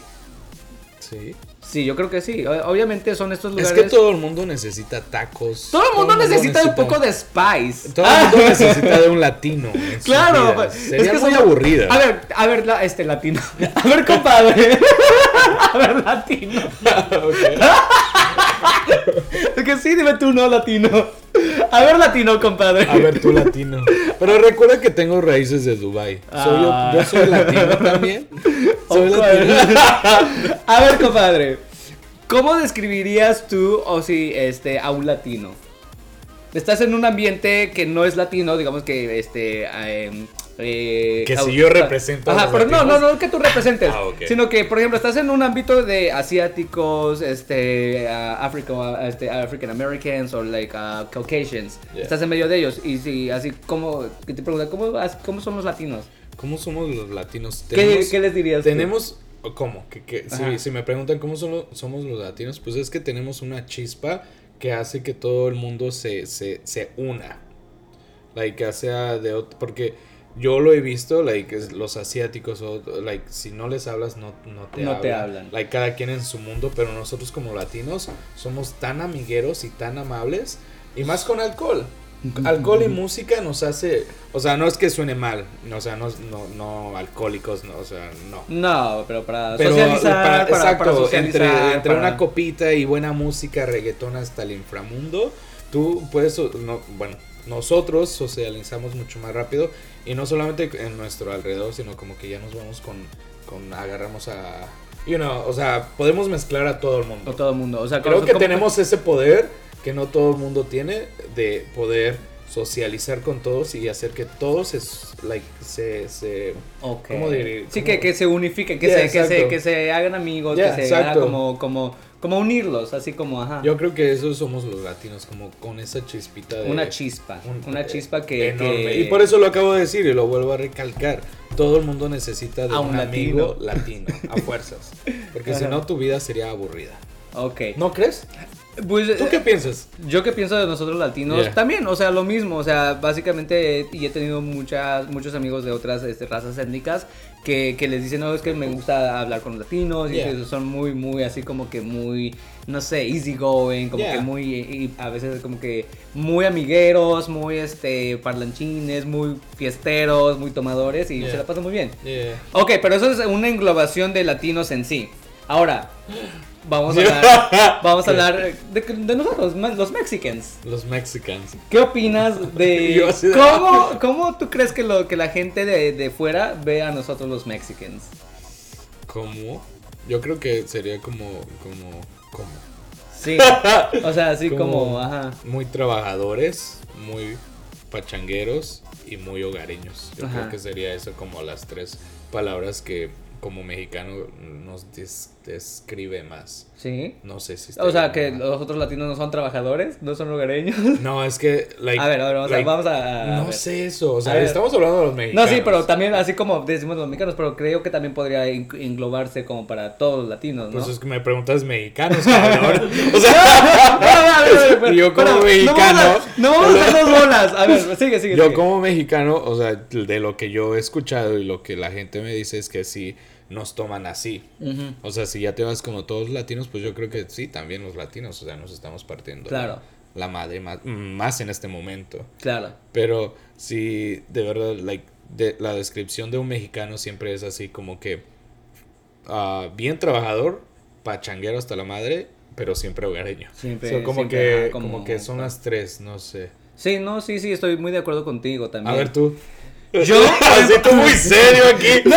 Sí. Sí, yo creo que sí. Obviamente son estos Es lugares. que todo el mundo necesita tacos. Todo el mundo necesita un poco de spice. Todo el mundo necesita de un latino. Claro, pues, Sería que muy somos- aburrida. A ver, a ver, la- este latino. A ver, compadre. A ver, latino. Es que sí, dime tú, no, latino. A ver, latino, compadre. A ver, tú latino. Pero recuerda que tengo raíces de Dubai. Soy yo, Ah. yo soy latino también. Soy latino. A ver, compadre. ¿Cómo describirías tú, o si, este, a un latino? Estás en un ambiente que no es latino, digamos que, este, eh, eh, Que si yo represento a Ajá, pero no, no, no que tú representes, Ah, sino que, por ejemplo, estás en un ámbito de asiáticos, este, Africa, este, African Americans o like Caucasians. Yeah. Estás en medio de ellos y si así como que te preguntan cómo, cómo son los latinos. ¿Cómo somos los latinos? ¿Qué, les dirías? tú? Tenemos. ¿Cómo? Que, que- si, me preguntan cómo son somos los latinos, pues es que tenemos una chispa que hace que todo el mundo se, se, se una. Like, sea de Porque yo lo he visto, like, los asiáticos, o, like, si no les hablas, no, no te No hablan. te hablan. Like, cada quien en su mundo, pero nosotros como latinos somos tan amigueros y tan amables, y más con alcohol. Alcohol y música nos hace, o sea, no es que suene mal, o sea, no, no, no alcohólicos, no, o sea, no. No, pero para Pero socializar, para- para, exacto, para socializar, entre, entre una copita y buena música, reggaetón hasta el inframundo, tú puedes, no, bueno, nosotros socializamos mucho más rápido y no solamente en nuestro alrededor, sino como que ya nos vamos con, con agarramos a, you know, o sea, podemos mezclar a todo el mundo. No todo el mundo. O sea, Creo que tenemos ese poder que no todo el mundo tiene de poder socializar con todos y hacer que todos se, like, se, se Ok. ¿Cómo diré? Sí, ¿Cómo? que, que se unifiquen, que, Yeah, se, que, se, que se hagan amigos, Yeah, que se hagan como, como, como unirlos, así como, ajá. Yo creo que eso somos los latinos, como con esa chispita de... una chispa, un- una chispa que... enorme. que- Y por eso lo acabo de decir y lo vuelvo a recalcar. Todo el mundo necesita de A un, un amigo latino, a fuerzas. Porque si no, tu vida sería aburrida. Ok. ¿No crees? Pues, ¿Tú qué piensas? Yo que pienso de nosotros latinos, Yeah. también, o sea, lo mismo, o sea, básicamente, y he tenido muchas, muchos amigos de otras este, razas étnicas que, que les dicen, no, es que me gusta hablar con los latinos, y Yeah. que son muy, muy, así como que muy, no sé, easygoing, como Yeah. que muy, y a veces como que muy amigueros, muy, este, parlanchines, muy fiesteros, muy tomadores, y se la pasan muy bien. Ok, pero eso es una englobación de latinos en sí. Ahora, vamos a hablar, vamos a hablar de, de nosotros, los mexicans. Los Mexicans. ¿Qué opinas de así de- cómo, cómo tú crees que lo que la gente de, de fuera ve a nosotros los mexicans? ¿Cómo? Yo creo que sería como, como, como. Sí, o sea, así como, ajá. Muy trabajadores, muy pachangueros y muy hogareños. Yo Ajá. creo que sería eso como las tres palabras que como mexicano nos des- describe más. Sí. No sé si O sea, que los otros latinos no son trabajadores, no son hogareños. no. No, es que, like, A ver, a ver, vamos, a, like, vamos a, a No ver. sé eso, o sea, A ver. estamos hablando de los No, mexicanos. sí, pero también así como decimos los mexicanos, pero creo que también podría en- englobarse como para todos los latinos, ¿no? Pues es que me preguntas mexicanos, cabrón. O sea, No, no, no, Yo como pero mexicano- No vamos a, no dos bolas. A ver, sigue, sigue. Yo sigue. como mexicano, o sea, de lo que yo he escuchado y lo que la gente me dice es que sí nos toman así. O sea, si ya te vas como todos los latinos, pues yo creo que sí, también los latinos, o sea, nos estamos partiendo Claro. la madre más, más en este momento. Claro. Pero sí, de verdad, like, de, la descripción de un mexicano siempre es así como que ah, bien trabajador, pachanguero hasta la madre, pero siempre hogareño. Siempre- So, como, siempre, que, ajá, como... como- que son las tres, no sé. Sí, no, sí, sí, estoy muy de acuerdo contigo también. A ver tú. Yo- Así tú muy serio aquí. No,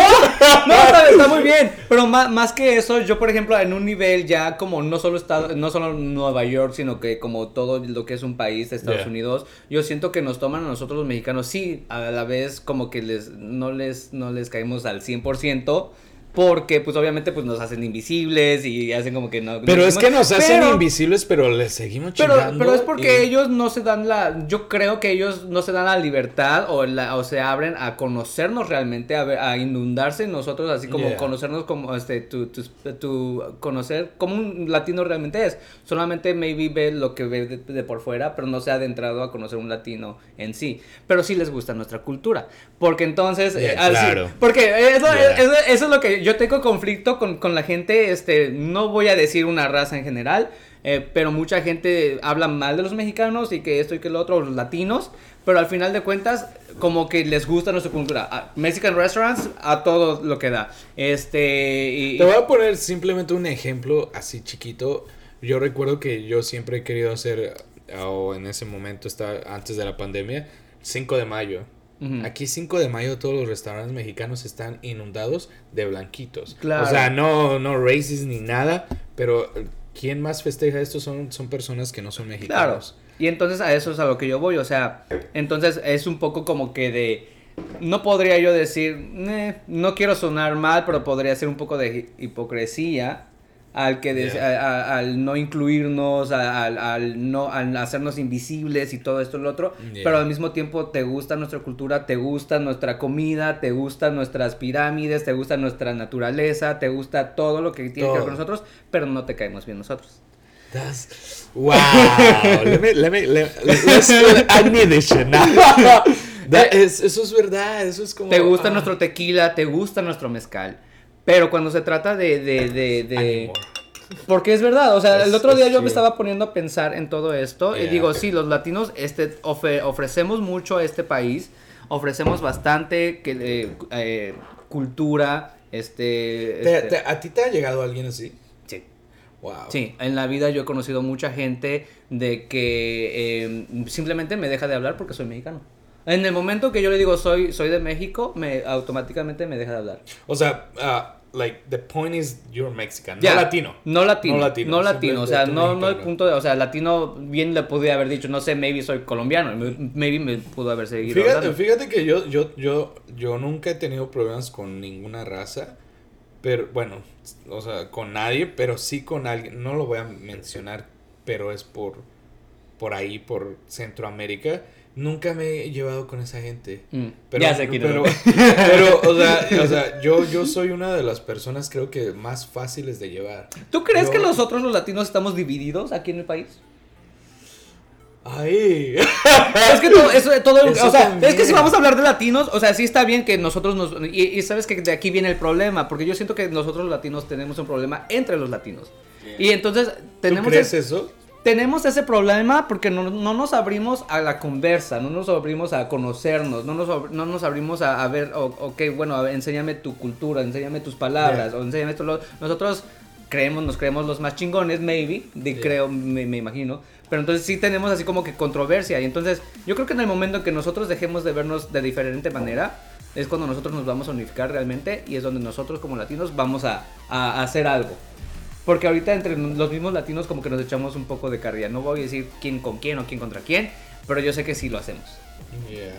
no, está, está muy bien. Pero más, más que eso, yo por ejemplo, en un nivel ya como no solo estado, no solo Nueva York, sino que como todo lo que es un país de Estados Yeah. Unidos, yo siento que nos toman a nosotros los mexicanos, sí, a la vez como que les no les no les caemos al 100%. Porque, pues, obviamente, pues, nos hacen invisibles y hacen como que no... Pero no es que nos hacen pero- invisibles, pero les seguimos Pero, chingando. pero es porque y- ellos no se dan la, yo creo que ellos no se dan la libertad o, la, o se abren a conocernos realmente, a, ver- a inundarse en nosotros, así como Yeah. conocernos como, este, tu, tu, tu- conocer como un latino realmente es. Solamente maybe ve lo que ve de, de por fuera, pero no se ha adentrado a conocer un latino en sí. Pero sí les gusta nuestra cultura, porque entonces, Yeah, eh, al- sí, claro. porque eso, Yeah. eso, eso es lo que yo tengo conflicto con, con la gente, este, no voy a decir una raza en general, eh, pero mucha gente habla mal de los mexicanos y que esto y que lo otro, los latinos, pero al final de cuentas, como que les gusta nuestra cultura. A- Mexican restaurants, a todo lo que da. Este, y... Te voy a poner simplemente un ejemplo así chiquito. Yo recuerdo que yo siempre he querido hacer, o en ese momento, está antes de la pandemia, 5 de mayo. Aquí 5 de mayo todos los restaurantes mexicanos están inundados de blanquitos. Claro. O sea, no, no racist ni nada, pero ¿quién más festeja esto? Son, son personas que no son Claro. mexicanos. Y entonces a eso es a lo que yo voy, o sea, entonces es un poco como que de no podría yo decir, "Eh, no quiero sonar mal, pero podría ser un poco de hi- hipocresía al que des- Yeah. a- a- al no incluirnos, a- al, al no al hacernos invisibles y todo esto y lo otro, Yeah. pero al mismo tiempo te gusta nuestra cultura, te gusta nuestra comida, te gustan nuestras pirámides, te gusta nuestra naturaleza, te gusta todo lo que tiene que ver con Todo. nosotros, pero no te caemos bien nosotros. That's wow. let me, let me, let, let's, I need this shit now. That is- eso es verdad. Eso es como. Te gusta ah, nuestro tequila, te gusta nuestro mezcal. Pero cuando se trata de. de, de, porque es verdad, o sea, Es- el otro día yo me estaba poniendo a pensar en todo esto. Y digo, sí, los latinos este, ofre- ofrecemos mucho a este país. Ofrecemos bastante que, eh, eh, cultura. Este. ¿Te- este- te- ¿A ti te ha llegado alguien así? sí. Wow. Sí, en la vida yo he conocido mucha gente de que eh, simplemente me deja de hablar porque soy mexicano. En el momento que yo le digo soy, soy de México, me automáticamente me deja de hablar. O sea, ah, like, the point is you're Mexican, Ya, no latino. No latino. No latino, No latino. O sea, no, no el punto de. O sea, latino, bien le pude haber dicho, no sé, maybe soy colombiano. Maybe me pudo haber seguido. Fíjate, fíjate que yo, yo, yo, yo nunca he tenido problemas con ninguna raza. Pero, bueno, o sea, con nadie, pero sí con alguien. No lo voy a mencionar, pero es por, por ahí, por Centroamérica. Nunca me he llevado con esa gente. Mm, Pero, ya sé quién pero, es. pero, o sea, o sea, yo, yo soy una de las personas creo que más fáciles de llevar. ¿Tú crees yo- que nosotros los latinos estamos divididos aquí en el país? Ay. Es que todo, eso, todo Eso o sea, también. es que si vamos a hablar de latinos, o sea, sí está bien que nosotros nos, y, y sabes que de aquí viene el problema, porque yo siento que nosotros los latinos tenemos un problema entre los latinos. Y entonces ¿Tú tenemos, crees es- eso? Tenemos ese problema porque no, no nos abrimos a la conversa, no nos abrimos a conocernos, no nos, no nos abrimos a, a ver, ok, bueno, a ver, enséñame tu cultura, enséñame tus palabras, Yeah. o enséñame esto. lo- nosotros creemos, nos creemos los más chingones, maybe, de, Yeah. creo, me, me imagino. Pero entonces sí tenemos así como que controversia. Y entonces yo creo que en el momento en que nosotros dejemos de vernos de diferente manera, es cuando nosotros nos vamos a unificar realmente y es donde nosotros como latinos vamos a- a hacer algo. Porque ahorita entre los mismos latinos como que nos echamos un poco de carrilla. No voy a decir quién con quién o quién contra quién, pero yo sé que sí lo hacemos. Yeah.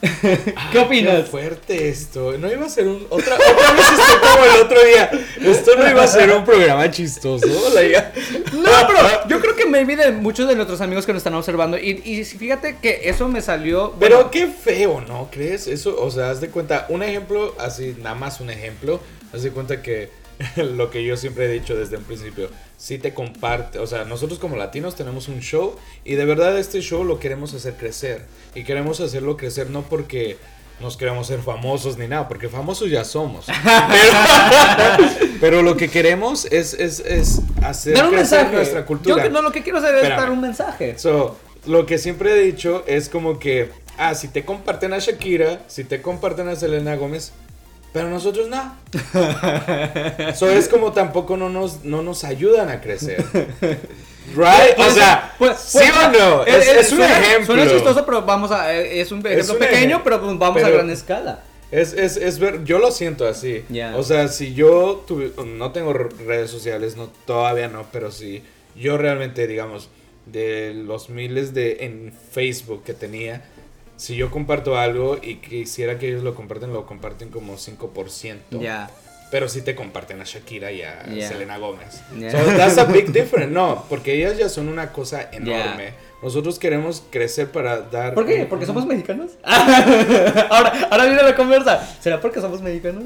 ¿Qué opinas? Qué fuerte esto. No iba a ser un. Otra, otra vez estoy como el otro día. Esto no iba a ser un programa chistoso. like, No, pero yo creo que maybe de muchos de nuestros amigos que nos están observando. Y, y fíjate que eso me salió. Pero qué feo, ¿no crees? Eso, o sea, haz de cuenta, un ejemplo, así, nada más un ejemplo, haz de cuenta que lo que yo siempre he dicho desde un principio, si te comparte, o sea, nosotros como latinos tenemos un show y de verdad este show lo queremos hacer crecer y queremos hacerlo crecer no porque nos queremos ser famosos ni nada, porque famosos ya somos. Pero, pero lo que queremos es, es, es hacer dar un crecer mensaje. nuestra cultura. Yo no, lo que quiero hacer es Espérame. dar un mensaje. So, lo que siempre he dicho es como que, ah, si te comparten a Shakira, si te comparten a Selena Gómez, pero nosotros no. so, es como tampoco no nos, no nos ayudan a crecer. Right? O Puede sea, puede- ¿sí o no? Es, eh, es un suena- ejemplo. Suena chistoso, pero vamos a. Es un ejemplo un pequeño, pero pues vamos a pero- gran escala. Es, es, es ver, yo lo siento así. Ya. O sea, si yo tuve, no tengo redes sociales, no, todavía no, pero si yo realmente, digamos, de los miles de en Facebook que tenía, si yo comparto algo y quisiera que ellos lo comparten, lo comparten como 5%. Ya. Pero sí te comparten a Shakira y a. Selena Gómez. Ya. So that's a big difference. No, porque ellas ya son una cosa enorme. Nosotros queremos crecer para dar. ¿Por qué? ¿Porque somos mexicanos? ahora, ahora viene la conversa. ¿Será porque somos mexicanos?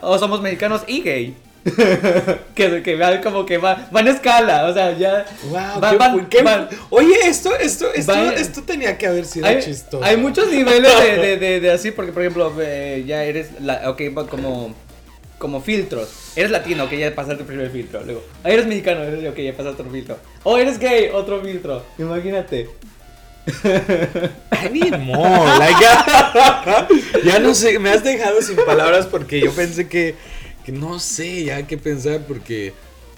¿O somos mexicanos y gay? que, que van como que va, van a escala, o sea, ya. Wow, qué- van- qué- van- Oye, esto, esto, esto, esto tenía que haber sido hay, chistoso. hay muchos niveles de, de, de- de así, porque por ejemplo, eh, ya eres, la, ok, como, como filtros. Eres latino, ok, ya pasaste el primer filtro. Luego, ah, eres mexicano, eres, ok, ya pasaste otro filtro. O eres gay, otro filtro. Imagínate. More, like, ya no sé, me has dejado sin palabras porque yo pensé que, que no sé ya qué pensar porque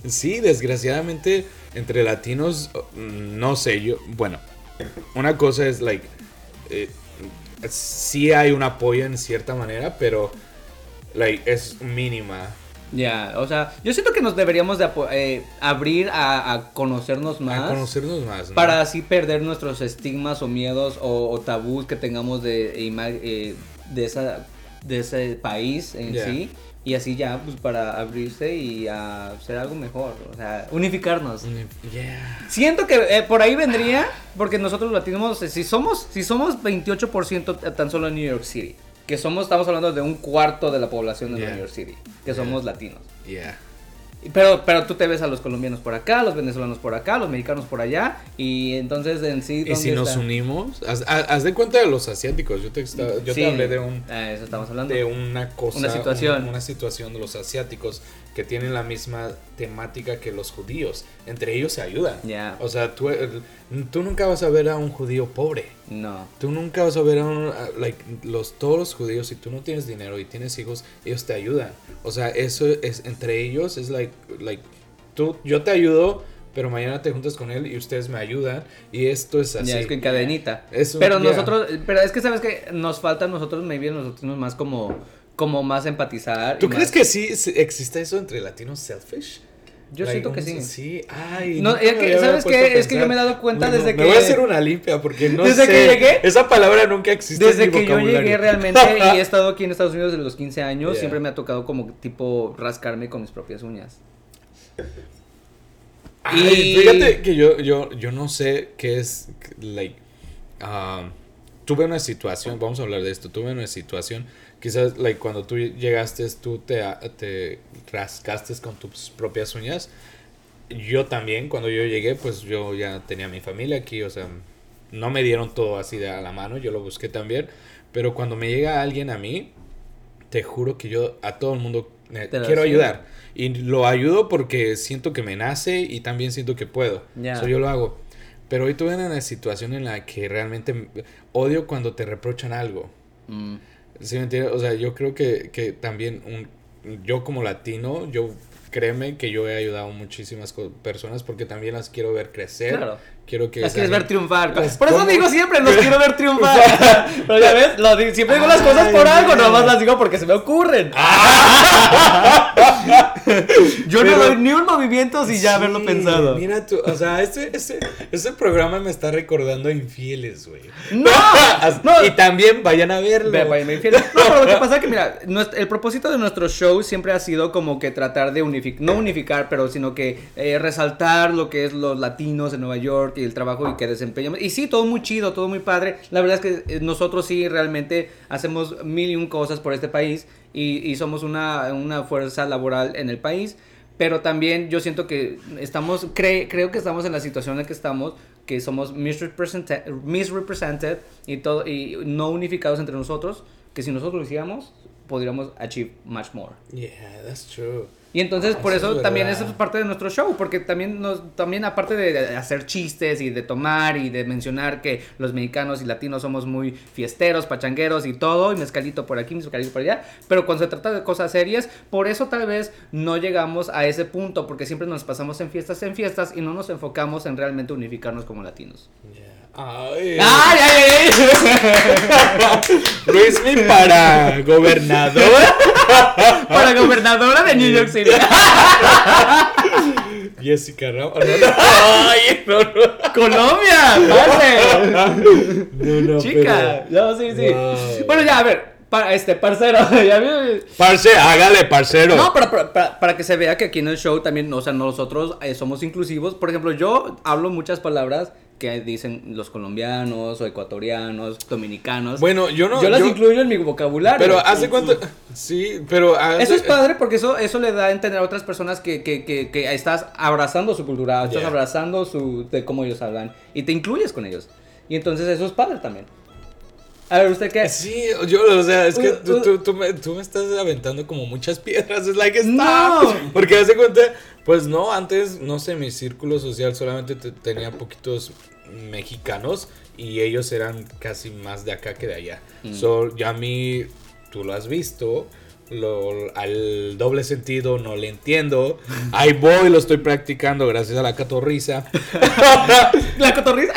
sí, desgraciadamente entre latinos, no sé, yo, bueno, una cosa es like, eh, sí hay un apoyo en cierta manera, pero like, es mínima. Ya, o sea, yo siento que nos deberíamos de eh, abrir a, a conocernos más. A conocernos más. ¿no? Para así perder nuestros estigmas o miedos o, o tabús que tengamos de, ima- eh, de, esa, de ese país en Yeah. sí. Y así ya, pues para abrirse y a ser algo mejor. O sea, unificarnos. Yeah. Siento que eh, por ahí vendría, porque nosotros latinos, eh, si somos, si somos 28% tan solo en New York City, que somos, estamos hablando de un cuarto de la población de Yeah. New York City, que Yeah. somos latinos. Yeah. Pero, pero tú te ves a los colombianos por acá, los venezolanos por acá, los mexicanos por allá, y entonces en sí. Y ¿dónde si nos unimos, haz, haz- de cuenta de los asiáticos. Yo te, yo Sí, te hablé de un ah, eso estamos hablando. de una cosa, Una situación. un- una situación de los asiáticos que tienen la misma temática que los judíos. Entre ellos se ayudan. Ya. O sea, tú, tú nunca vas a ver a un judío pobre. No. Tú nunca vas a ver a un, like, los, todos los judíos, si tú no tienes dinero y tienes hijos, ellos te ayudan. O sea, eso es, entre ellos es like, like, tú, yo te ayudo, pero mañana te juntas con él y ustedes me ayudan. Y esto es así. Ya es que en cadenita. Pero nosotros, pero es que sabes que nos falta nosotros, maybe nosotros más como, como más empatizar. ¿Tú y crees más- que sí existe eso entre latinos selfish? Yo Like, siento que sí. Sí, ay. No, es me que, ¿sabes qué? Es que yo me he dado cuenta desde Me que- voy a hacer una limpia porque no Desde sé. que llegué- Esa palabra nunca existe Desde en mi que yo llegué realmente y he estado aquí en Estados Unidos desde los 15 años, Yeah. siempre me ha tocado como tipo rascarme con mis propias uñas. Ay, fíjate que yo, yo, yo no sé qué es, like, um, tuve una situación, vamos a hablar de esto, tuve una situación, quizás, like, cuando tú llegaste, tú te, te rascaste con tus propias uñas, yo también, cuando yo llegué, pues yo ya tenía mi familia aquí, o sea, no me dieron todo así de a la mano, yo lo busqué también, pero cuando me llega alguien a mí, te juro que yo a todo el mundo eh, quiero ayudar. Y lo ayudo porque siento que me nace y también siento que puedo. Eso yo lo hago. Pero hoy tuve una situación en la que realmente odio cuando te reprochan algo. Mm. ¿Sí me entiendes? O sea, yo creo que, que también un, yo como latino, yo créeme que yo he ayudado muchísimas personas porque también las quiero ver crecer. Claro. Quiero que las quieres ver triunfar. Por eso digo siempre, los quiero ver triunfar. Pero ya ves, siempre digo las cosas por algo, nomás las digo porque se me ocurren. Yo no doy ni un movimiento sin ya haberlo pensado. Mira tú, o sea, este, este, este programa me está recordando a infieles, güey. No, Y también vayan a verlo. Vayan a infieles. No, pero lo que pasa es que, mira, el propósito de nuestro show siempre ha sido como que tratar de unificar, no unificar, pero sino que eh, resaltar lo que es los latinos en Nueva York el trabajo y que desempeñamos. Y sí, todo muy chido, todo muy padre. La verdad es que eh, nosotros sí realmente hacemos mil y un cosas por este país y, somos una, una, fuerza laboral en el país. Pero también yo siento que estamos, creo que estamos en la situación en que estamos, que somos misrepresented, misrepresented y, todo, y no unificados entre nosotros, que si nosotros lo hiciéramos, podríamos achieve much more. Yeah, that's true. Y entonces por eso, también eso es parte de nuestro show, porque también nos, también aparte de hacer chistes y de tomar y de mencionar que los mexicanos y latinos somos muy fiesteros, pachangueros y todo, y mezcalito por aquí, mezcalito por allá, pero cuando se trata de cosas serias, por eso tal vez no llegamos a ese punto, porque siempre nos pasamos en fiestas en fiestas y no nos enfocamos en realmente unificarnos como latinos. Ay, ay, ay, Luis mi para gobernador. para gobernadora de New York City. Jessica Ramos. Ay, no, no. Colombia, vale. No, no, Chica, no, sí, sí. Bueno, ya, a ver. Para este, parcero. Parce, hágale, parcero. No, para, para, para, que se vea que aquí en el show también, o sea, nosotros eh, somos inclusivos. Por ejemplo, yo hablo muchas palabras que dicen los colombianos o ecuatorianos, dominicanos. Bueno, yo no. Yo las incluyo en mi vocabulario. Pero hace cuánto. Sí, pero. Eso es padre porque eso, eso le da a entender a otras personas que, que, que, que estás abrazando su cultura, estás abrazando su, de cómo ellos hablan y te incluyes con ellos. Y entonces eso es padre también. A ver, ¿usted qué? Sí, yo, o sea, es que tú, tú, tú, me, tú me, estás aventando como muchas piedras. Es like, stop. No. Porque hace cuenta, pues no, antes, no sé, mi círculo social solamente tenía poquitos mexicanos y ellos eran casi más de acá que de allá. Mm. So, ya a mí, tú lo has visto, lo, al doble sentido no le entiendo. Ahí voy, lo estoy practicando gracias a la catorriza. la catorriza.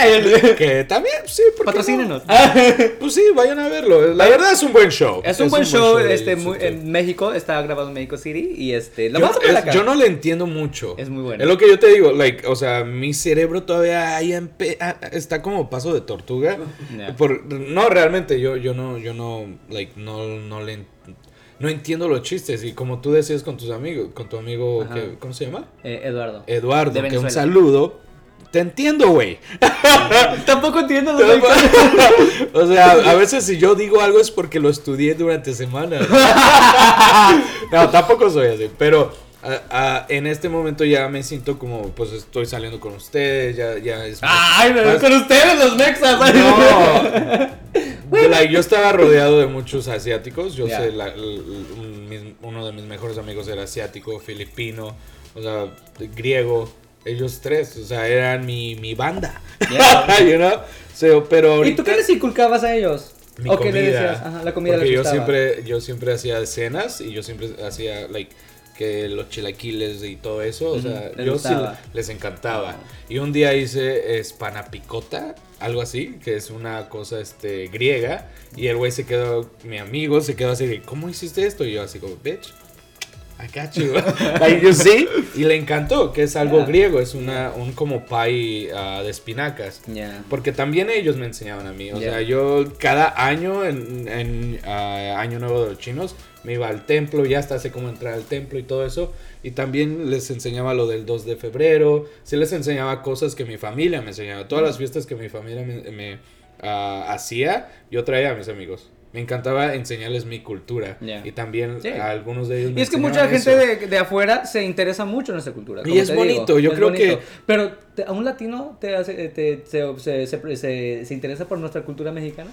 que también, sí, patrocínenos. pues sí, vayan a verlo. La verdad es un buen show. Es un, buen, show, este, en México, está grabado en México City y este, yo, yo, no le entiendo mucho. Es muy bueno. Es lo que yo te digo, like, o sea, mi cerebro todavía ahí ah, está como paso de tortuga. Por, no, realmente yo, yo no, yo no, like, no, no le entiendo no entiendo los chistes. Y como tú decías con tus amigos, con tu amigo, que, ¿cómo se llama? Eh, Eduardo. Eduardo, que un saludo. Te entiendo, güey. Tampoco entiendo. o sea, a veces si yo digo algo es porque lo estudié durante semanas. no, tampoco soy así. Pero en este momento ya me siento como, pues estoy saliendo con ustedes, ya, ya es... ¡Ay, con ustedes los mexas! No. yo estaba rodeado de muchos asiáticos. Yo sé, uno de mis mejores amigos era asiático, filipino, o sea, griego. Ellos tres, o sea, eran mi, mi banda. pero ¿Y tú qué les inculcabas a ellos? Mi ¿O qué le decías? la comida Porque yo siempre, yo siempre hacía escenas y yo siempre hacía, like, que los chilaquiles y todo eso, o sea, yo sí les encantaba. Y un día hice espanapicota algo así, que es una cosa este, griega. Y el güey se quedó, mi amigo se quedó así de, ¿cómo hiciste esto? Y yo así como, bitch, I got you. like, you see? Y le encantó, que es algo griego, es una, un como pie ah, de espinacas. Ya. Porque también ellos me enseñaban a mí. O Ya. sea, yo cada año, en, en, ah, Año Nuevo de los Chinos, me iba al templo, ya hasta sé cómo entrar al templo y todo eso. Y también les enseñaba lo del 2 de febrero. Sí les enseñaba cosas que mi familia me enseñaba. Todas las fiestas que mi familia me, me, ah, hacía, yo traía a mis amigos. Me encantaba enseñarles mi cultura. Y también Sí. a algunos de ellos me Y es que mucha gente de, de afuera se interesa mucho en nuestra cultura. Y es bonito, yo es creo que- Pero a un latino te hace, te- se, se, se- se- se interesa por nuestra cultura mexicana.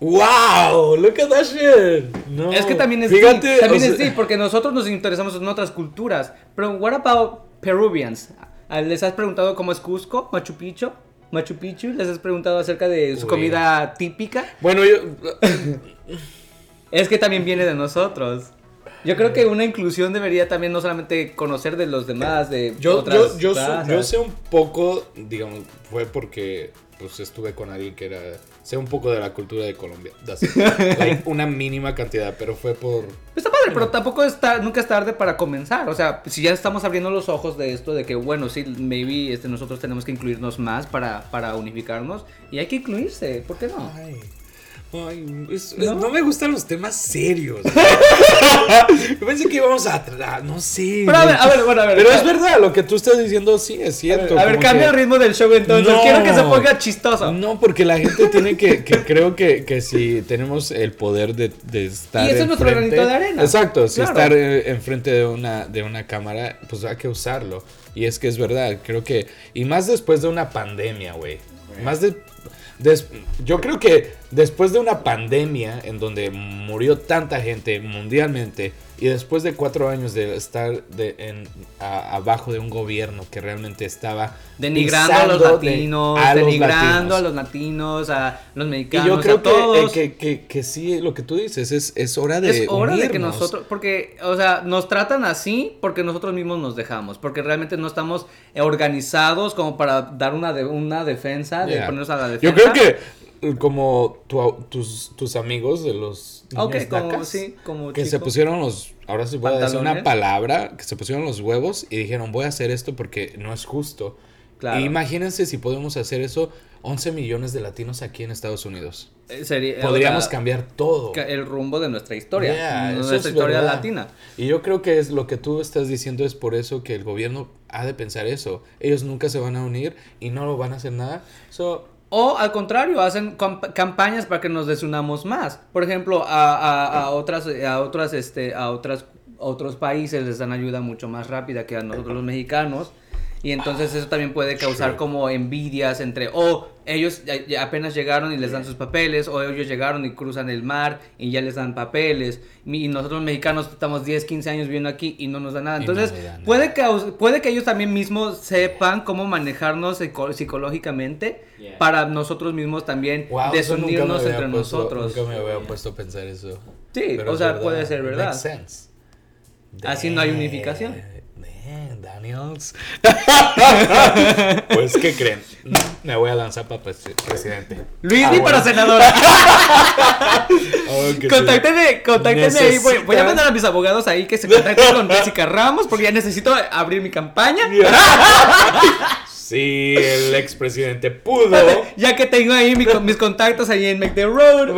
¡Wow! Look at that shit. No, Es que también es fíjate, deep, también es sea- deep, porque nosotros nos interesamos en otras culturas. Pero what about Peruvians? Ah, ¿Les has preguntado cómo es Cusco, Machu Picchu? Machu Picchu, les has preguntado acerca de su Uy. comida típica. Bueno, yo. Es que también viene de nosotros. Yo creo que una inclusión debería también no solamente conocer de los demás, de Yo, otras yo, yo, yo sé un poco, digamos, fue porque pues estuve con alguien que era, sé un poco de la cultura de Colombia. Like, una mínima cantidad, pero fue por, Está padre, pero tampoco está, nunca es tarde para comenzar. O sea, si ya estamos abriendo los ojos de esto, de que bueno, sí, maybe este, nosotros tenemos que incluirnos más para, para unificarnos. Y hay que incluirse, ¿por qué no? ay, ay, es- ¿No? ¿No? me gustan los temas serios. Yo pensé que íbamos a, tra- no sé. Pero a ver, a ver, bueno, a ver. Pero a es ver, verdad, lo que tú estás diciendo sí es cierto. A ver, cambia que- el ritmo del show entonces. No. Quiero que se ponga chistoso. No, porque la gente tiene que, que creo que, que si tenemos el poder de, de estar. Y ese es nuestro granito de arena. Exacto, si Claro. estar eh, enfrente de una, de una cámara, pues hay que usarlo. Y es que es verdad, creo que. Y más después de una pandemia, güey. Más de. Des- yo creo que después de una pandemia en donde murió tanta gente mundialmente y después de cuatro años de estar de, en, a- abajo de un gobierno que realmente estaba Denigrando a los de- latinos, los denigrando latinos. a los latinos, a los Y mexicanos, yo creo a todos. que, eh, que, que, que sí, lo que tú dices, es, es hora de es hora de que unirnos. nosotros, porque, o sea, nos tratan así porque nosotros mismos nos dejamos, porque realmente no estamos organizados como para dar una, de, una defensa, de ponernos a la Yo defensa. creo que como tu- tus, tus amigos de los Ok, como, sí, como que se chicos. pusieron los, ahora voy a decir una palabra, que se pusieron los huevos y dijeron voy a hacer esto porque no es justo. Claro. Imagínense si podemos hacer eso 11 millones de latinos aquí en Estados Unidos. Eh, sería- Podríamos sea, cambiar todo. el rumbo de nuestra historia, Yeah, eso nuestra es historia verdad. latina. Y yo creo que es lo que tú estás diciendo es por eso que el gobierno ha de pensar eso. Ellos nunca se van a unir y no lo van a hacer nada. So, O al contrario, hacen camp- campañas para que nos desunamos más. Por ejemplo, a, a- a otras, a otras, este, a otras, otros países les dan ayuda mucho más rápida que a nosotros los mexicanos. Y entonces eso también puede causar como envidias entre, ellos apenas llegaron y les dan sus papeles, o ellos llegaron y cruzan el mar y ya les dan papeles. Y nosotros mexicanos estamos 10, 15 años viviendo aquí y no nos dan nada. No Entonces, nada. puede, caus- puede que ellos también mismos sepan cómo manejarnos psico- psicológicamente Yeah. para nosotros mismos también wow, desunirnos entre puesto- nosotros. Nunca me había puesto a pensar eso. Sí, Pero o sea, verdad. puede ser verdad. Así no hay unificación. Damn, Daniels. pues, ¿qué creen? Me voy a lanzar para pres- presidente. Luis, Ah, ni bueno. para senadora. Oh, contáctenme, contáctenme ahí. Voy, voy a mandar a mis abogados ahí que se contacten con Jessica Ramos porque ya necesito abrir mi campaña. Sí, el expresidente pudo. Ya que tengo ahí mi- mis contactos ahí en Make the Road.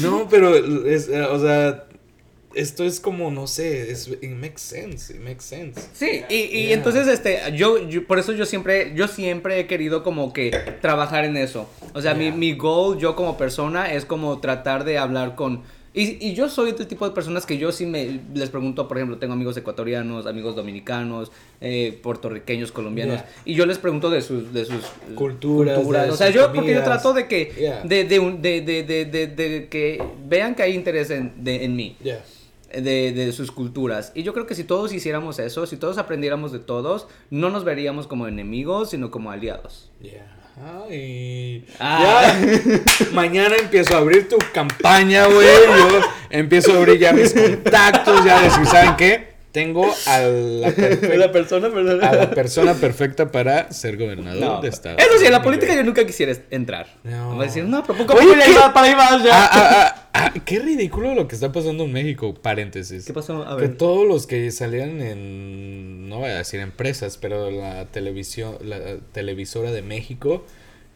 no, pero es, eh, o sea, esto es como, no sé, es, it makes sense, it makes sense. Sí, y, y Yeah. entonces este, yo, yo- por eso yo siempre, yo siempre he querido como que trabajar en eso. O sea, mi, Yeah. mi goal, yo como persona, es como tratar de hablar con... Y, y yo soy del tipo de personas que yo sí me les pregunto, por ejemplo, tengo amigos ecuatorianos, amigos dominicanos, eh, puertorriqueños, colombianos, Yeah. y yo les pregunto de sus, de sus Culturas, de O sea, yo, porque yo trato de que, Yeah. de, de, de, que vean que hay interés en, en mí Yeah. De, de sus culturas. Y yo creo que si todos hiciéramos eso, si todos aprendiéramos de todos, no nos veríamos como enemigos, sino como aliados. Yeah. Ay. Ah. Ya. Mañana empiezo a abrir tu campaña, güey. Yo empiezo a abrir ya mis contactos, ya decir, ¿saben qué? Tengo a la, perfecta- persona, a la persona perfecta para ser gobernador No. de estado. Eso sí, en la política yo nunca quisiera entrar. No. Voy a decir, no, pero poco Oye, ¿qué? para ahí vas ya. Ah, ah, ah, ah, qué ridículo lo que está pasando en México, paréntesis. ¿Qué pasó? A Que ver. todos los que salían en, no voy a decir empresas, pero la televisión, la televisora de México,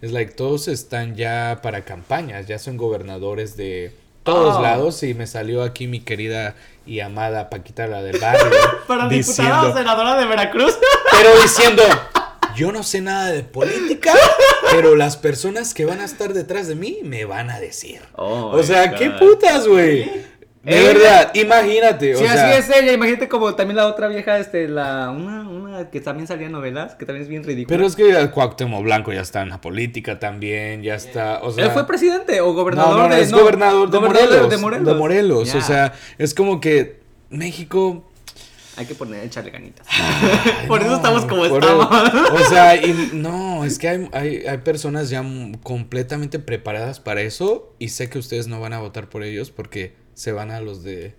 es like, todos están ya para campañas, ya son gobernadores de todos Oh. lados y me salió aquí mi querida y amada Paquita la del barrio Para diputada o senadora de Veracruz. pero diciendo, yo no sé nada de política, pero las personas que van a estar detrás de mí me van a decir. Oh, o sea, qué putas, güey. De verdad, imagínate. Sí, o sea, así es ella. Imagínate como también la otra vieja, este, la, una, una que también salía en novelas, que también es bien ridícula. Pero es que el Cuauhtémoc Blanco ya está en la política también, ya está, o sea... ¿Él fue presidente o gobernador no, no, no, de es gobernador, de, Morelos, de Morelos. de Morelos, Ya. o sea, es como que México... Hay que poner, echarle ganitas. ay, Por eso estamos como estamos. eso- O sea, y no, es que hay, hay, hay personas ya completamente preparadas para eso y sé que ustedes no van a votar por ellos porque se van a los de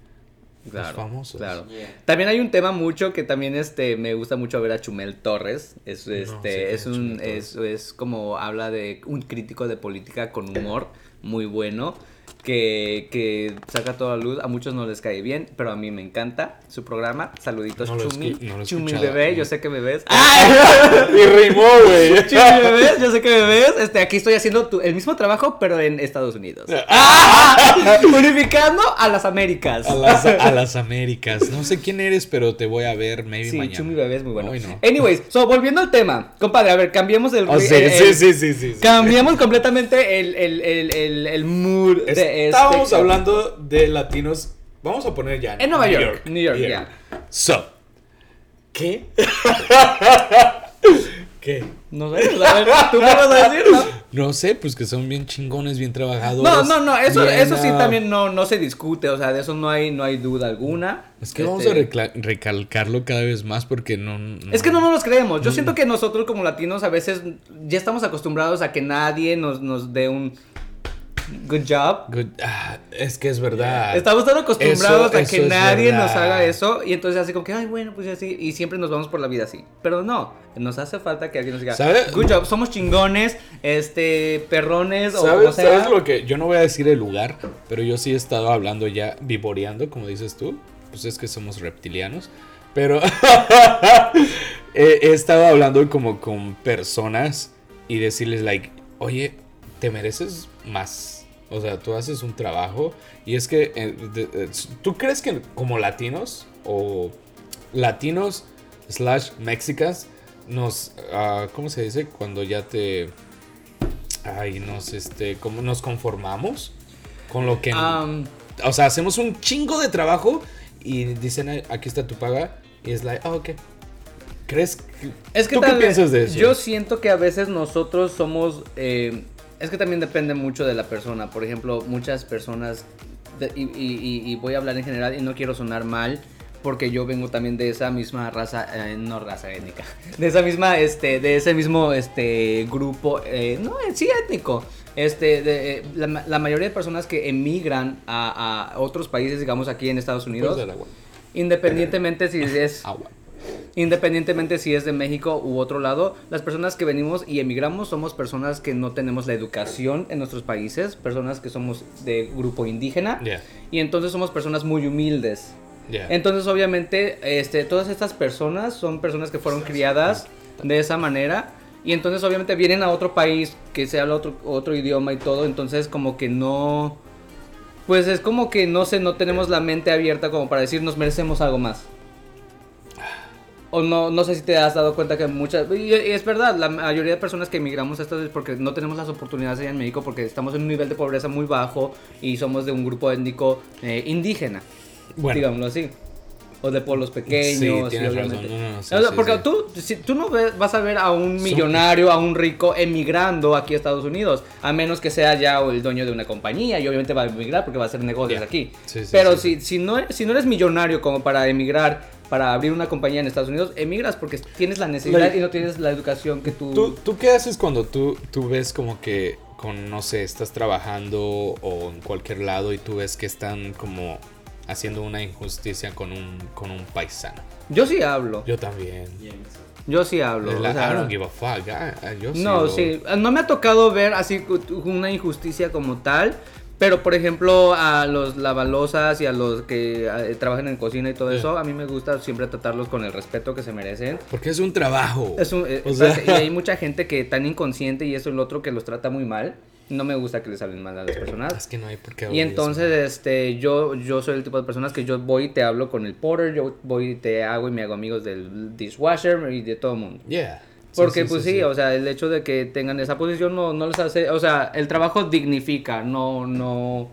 los famosos. Claro. También hay un tema mucho que también este me gusta mucho ver a Chumel Torres. Es No, este sí, es un es, es como habla de un crítico de política con humor muy bueno que, que saca toda la luz. A muchos no les cae bien, pero a mí me encanta su programa. Saluditos No Chumi. no Chumi bebé, yo sé que me ves. Y rimó, güey. Chumi bebé, yo sé que me ves. Este, aquí estoy haciendo tu- el mismo trabajo, pero en Estados Unidos. Unificando a las Américas. A las, a las Américas. No sé quién eres, pero te voy a ver maybe Sí, mañana. Chumi Bebé es muy bueno. Hoy no. Anyways, so, volviendo al tema. Compadre, a ver, cambiemos el... Oh, sí, el- el- sí, sí, sí, sí. Cambiamos completamente el, el, el, el, el mood de Estábamos este... hablando de latinos. Vamos a poner ya. En Nueva York, New York, ya. So. ¿Qué? ¿Qué? No sé, tú qué vas a decir, ¿no? No sé, pues que son bien chingones, bien trabajadores. No, no, no, eso, bien, eso sí también no, no se discute, o sea, de eso no hay, no hay duda alguna. Es que Este, vamos a recla- recalcarlo cada vez más porque no. Es que no nos los creemos. Mm. Yo siento que nosotros como latinos a veces ya estamos acostumbrados a que nadie nos, nos dé un good job. Good- ah, es que es verdad. Estamos tan acostumbrados Eso- a que nadie nos haga eso y entonces así como que, ay, bueno, pues así, y siempre nos vamos por la vida así. Pero no, nos hace falta que alguien nos diga, ¿Sabe? good job, somos chingones, este, perrones o ¿Sabes, como sea. ¿Sabes lo que.? Yo no voy a decir el lugar, pero yo sí he estado hablando ya, vivoreando, como dices tú. Pues es que somos reptilianos. Pero he, he estado hablando como con personas y decirles, like, oye, te mereces más. O sea, tú haces un trabajo y es que. eh, eh, ¿Tú crees que como latinos o latinos slash mexicas nos. ah, ¿Cómo se dice? Cuando ya te. Ay, nos, este, como nos conformamos con lo que... Am, o sea, hacemos un chingo de trabajo y dicen, "Ay, aquí está tu paga. Y es like, ah, ok. ¿Crees? que- es que ¿Tú qué piensas de eso? Yo siento que a veces nosotros somos, eh, es que también depende mucho de la persona. Por ejemplo, muchas personas, de- y, y- voy a hablar en general y no quiero sonar mal. Porque yo vengo también de esa misma raza, eh, no raza étnica, de esa misma, este, de ese mismo, este, grupo, eh, no, eh, sí étnico, este, de, eh, la, ma- la mayoría de personas que emigran a, a otros países, digamos aquí en Estados Unidos, ¿Puedes dar agua? independientemente si es Agua. Independientemente si es de México u otro lado, las personas que venimos y emigramos somos personas que no tenemos la educación en nuestros países, personas que somos de grupo indígena y entonces somos personas muy humildes. Entonces obviamente este, todas estas personas son personas que fueron criadas de esa manera y entonces obviamente vienen a otro país que se habla otro, otro idioma y todo, entonces como que no... Pues es como que no sé, no tenemos la mente abierta como para decir nos merecemos algo más. O no, no sé si te has dado cuenta que muchas... Y, es verdad, la mayoría de personas que emigramos a Estados Unidos porque no tenemos las oportunidades allá en México porque estamos en un nivel de pobreza muy bajo y somos de un grupo étnico eh, indígena, Bueno, digámoslo así. O de pueblos pequeños. Sí, y obviamente- No, no, no, sí, o sea, sí, porque tú, si, tú no ves- vas a ver a un millonario, a un rico emigrando aquí a Estados Unidos, a menos que sea ya el dueño de una compañía y obviamente va a emigrar porque va a hacer negocios aquí. Sí, sí, Pero. Si, si, no, si no eres millonario como para emigrar, para abrir una compañía en Estados Unidos, emigras porque tienes la necesidad Like- y no tienes la educación que tú... ¿Tú, ¿Tú qué haces cuando tú, tú ves como que, con, no sé, estás trabajando o en cualquier lado y tú ves que están como haciendo una injusticia con un, con un paisano? Yo sí hablo, Yo también. yo sí hablo. La- o sea, I don't give a fuck. ah, ah, yo No, lo- sí, no me ha tocado ver así una injusticia como tal, Pero, por ejemplo, a los lavalosas y a los que eh, trabajan en cocina y todo eso, a mí me gusta siempre tratarlos con el respeto que se merecen. Porque es un trabajo. Es un- eh, O sea- y hay mucha gente que tan inconsciente y eso y lo otro que los trata muy mal. No me gusta que les hablen mal a las personas. Es que no hay por qué Y entonces, este, yo, yo soy el tipo de personas que yo voy y te hablo con el porter, yo voy y te hago y me hago amigos del dishwasher y de todo el mundo. Yeah. Porque sí, pues sí, o sea, el hecho de que tengan esa posición no, no les hace, o sea, el trabajo dignifica, no, no,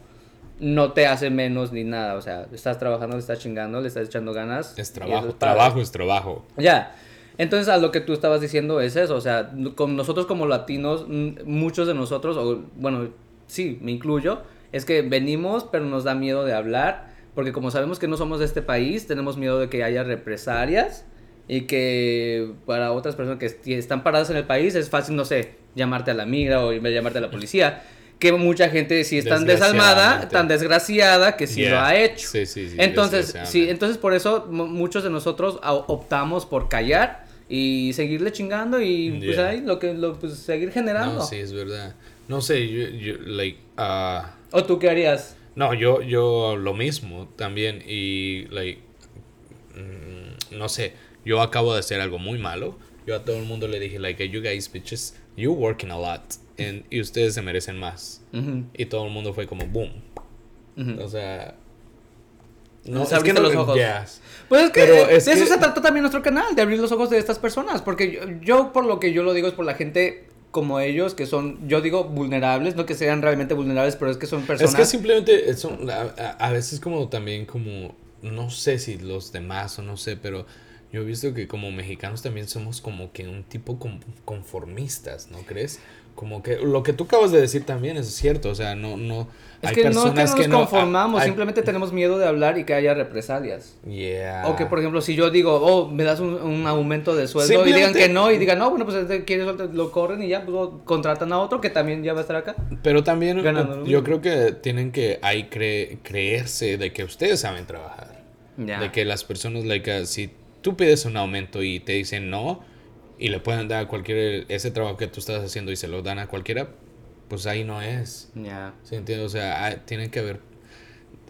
no te hace menos ni nada, o sea, estás trabajando, le estás chingando, le estás echando ganas. Es trabajo, trabajo es trabajo. Ya. Entonces, a lo que tú estabas diciendo es eso, o sea, con nosotros como latinos, muchos de nosotros, o bueno, sí, me incluyo, es que venimos, pero nos da miedo de hablar, porque como sabemos que no somos de este país, tenemos miedo de que haya represalias y que para otras personas que est- están paradas en el país es fácil, no sé, llamarte a la migra o llamarte a la policía. Que mucha gente sí es tan desalmada, tan desgraciada que sí Yeah. lo ha hecho. Sí, sí, sí, Entonces, sí, entonces por eso mu- muchos de nosotros optamos por callar y seguirle chingando y pues Yeah. ahí lo que lo pues seguir generando. No, sí, es verdad. No sé, yo, yo, like, ah, ¿O tú qué harías? no, yo, yo lo mismo también y, like, mm, no sé, yo acabo de hacer algo muy malo. Yo a todo el mundo le dije, like, you guys bitches, you working a lot and, y ustedes se merecen más. Y todo el mundo fue como, boom. O sea... Les abriste los ojos. Yes. Pues es que Pero eh, es de eso que- se trata también nuestro canal, de abrir los ojos de estas personas, porque yo, yo por lo que yo lo digo es por la gente como ellos que son, yo digo vulnerables, no que sean realmente vulnerables, pero es que son personas. Es que simplemente son, a, a- a veces como también como, no sé si los demás o no sé, pero yo he visto que como mexicanos también somos como que un tipo con- conformistas, ¿no crees? Como que lo que tú acabas de decir también es cierto, o sea, no, no, es hay que no es que personas que nos no... conformamos, hay- simplemente tenemos miedo de hablar y que haya represalias. Yeah. O que, por ejemplo, si yo digo, oh, me das un, un aumento de sueldo y digan que no, y digan, no, bueno, pues quiere sueldo, lo corren y ya, pues contratan a otro que también ya va a estar acá. Pero también Ganando lo yo creo que tienen que ahí cre- creerse de que ustedes saben trabajar. Ya. De que las personas, like, uh, si tú pides un aumento y te dicen no, y le pueden dar a cualquier, ese trabajo que tú estás haciendo y se lo dan a cualquiera, pues ahí no es. Ya. ¿Sí entiendes? O sea, ah, tienen que haber...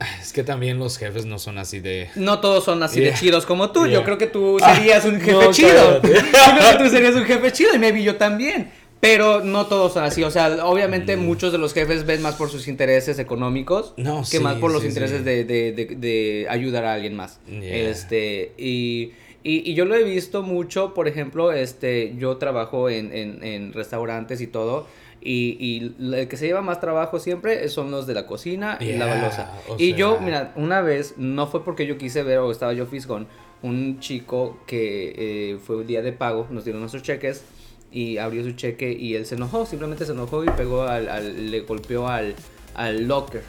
Ah, Es que también los jefes no son así de... No todos son así de Yeah. chidos como tú. Yo Yeah. creo que tú Ah, serías un jefe no, chido. Yo creo que tú serías un jefe chido y maybe yo también. Pero no todos son así. O sea, obviamente muchos de los jefes ven más por sus intereses económicos. No, que sí, más por los sí, intereses sí. de, de, de, de ayudar a alguien más. Yeah. Este, y, y, y yo lo he visto mucho, por ejemplo, este, yo trabajo en, en, en restaurantes y todo. Y, y el que se lleva más trabajo siempre son los de la cocina y la Yeah, balosa. Y yo, sea- mira, una vez, no fue porque yo quise ver o estaba yo fisgón, un chico que eh, fue un día de pago, nos dieron nuestros cheques y abrió su cheque y él se enojó, simplemente se enojó y pegó al, al- le golpeó al, al locker.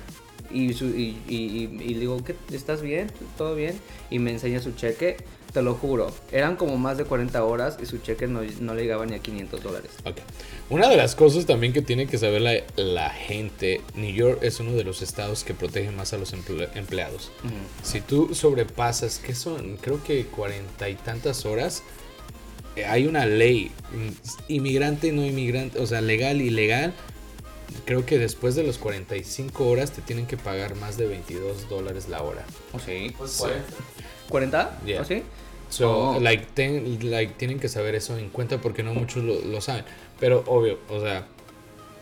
Y, su, y, y, y- y le digo, ¿qué, ¿estás bien? ¿Todo bien? Y me enseña su cheque, te lo juro, eran como más de 40 horas y su cheque no, no le llegaba ni a 500 dólares. Ok. Una de las cosas también que tiene que saber la, la gente, New York es uno de los estados que protege más a los emple- empleados. Si tú sobrepasas, ¿qué son? Creo que cuarenta y tantas horas, eh, hay una ley, mm, inmigrante, no inmigrante, o sea, legal, ilegal. Creo que después de los 45 horas te tienen que pagar más de 22 dólares la hora. ¿O sí? Sí. ¿40? Yeah. ¿O sí? So, Oh. like, ten- like, tienen que saber eso en cuenta porque no muchos lo, lo saben. Pero obvio, o sea,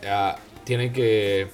ah, tienen que,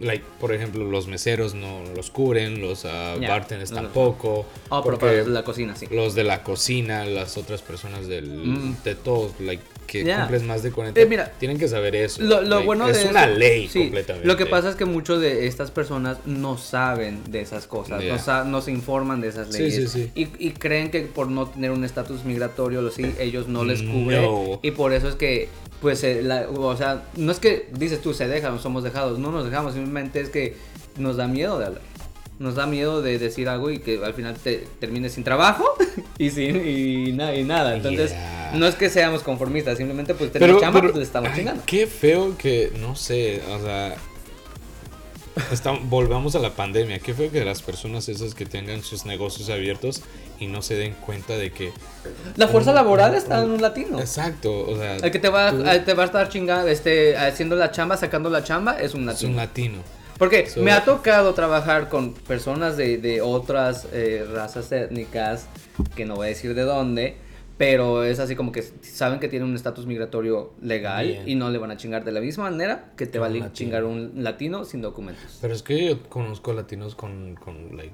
like, por ejemplo, los meseros no los cubren, los Ya, bartenders no los- tampoco. Oh, pero para la cocina, sí. los de la cocina, las otras personas del, Mm. de todos, like, que Ya. cumples más de 40, Eh, mira, tienen que saber eso. Lo, lo like, bueno es de una eso- ley sí, completamente. Lo que pasa es que muchos de estas personas no saben de esas cosas, Yeah. no, sa- no se informan de esas leyes. sí, sí. Y, y creen que por no tener un estatus migratorio, lo sí, ellos no les cubre. No. Y por eso es que, pues, eh, la- o sea, no es que dices tú se dejan, somos dejados, no nos dejamos, simplemente es que nos da miedo de hablar. Nos da miedo de decir algo y que al final te termines sin trabajo y sin y, na- y nada. Entonces, Yeah. no es que seamos conformistas, simplemente pues tenemos chamba, pues le estamos ay, chingando. Qué feo que, no sé, o sea, Estamos, volvamos a la pandemia. ¿Qué fue que las personas esas que tengan sus negocios abiertos y no se den cuenta de que... La fuerza laboral está en un latino. Exacto, o sea... El que te va, tú- eh, te va a estar chingando, este, haciendo la chamba, sacando la chamba, es un es latino. un latino. Porque So- me ha tocado trabajar con personas de, de otras eh, razas étnicas, que no voy a decir de dónde, pero es así como que saben que tienen un estatus migratorio legal Bien. y no le van a chingar de la misma manera que te va a chingar un latino sin documentos. Pero es que yo conozco latinos con, con le-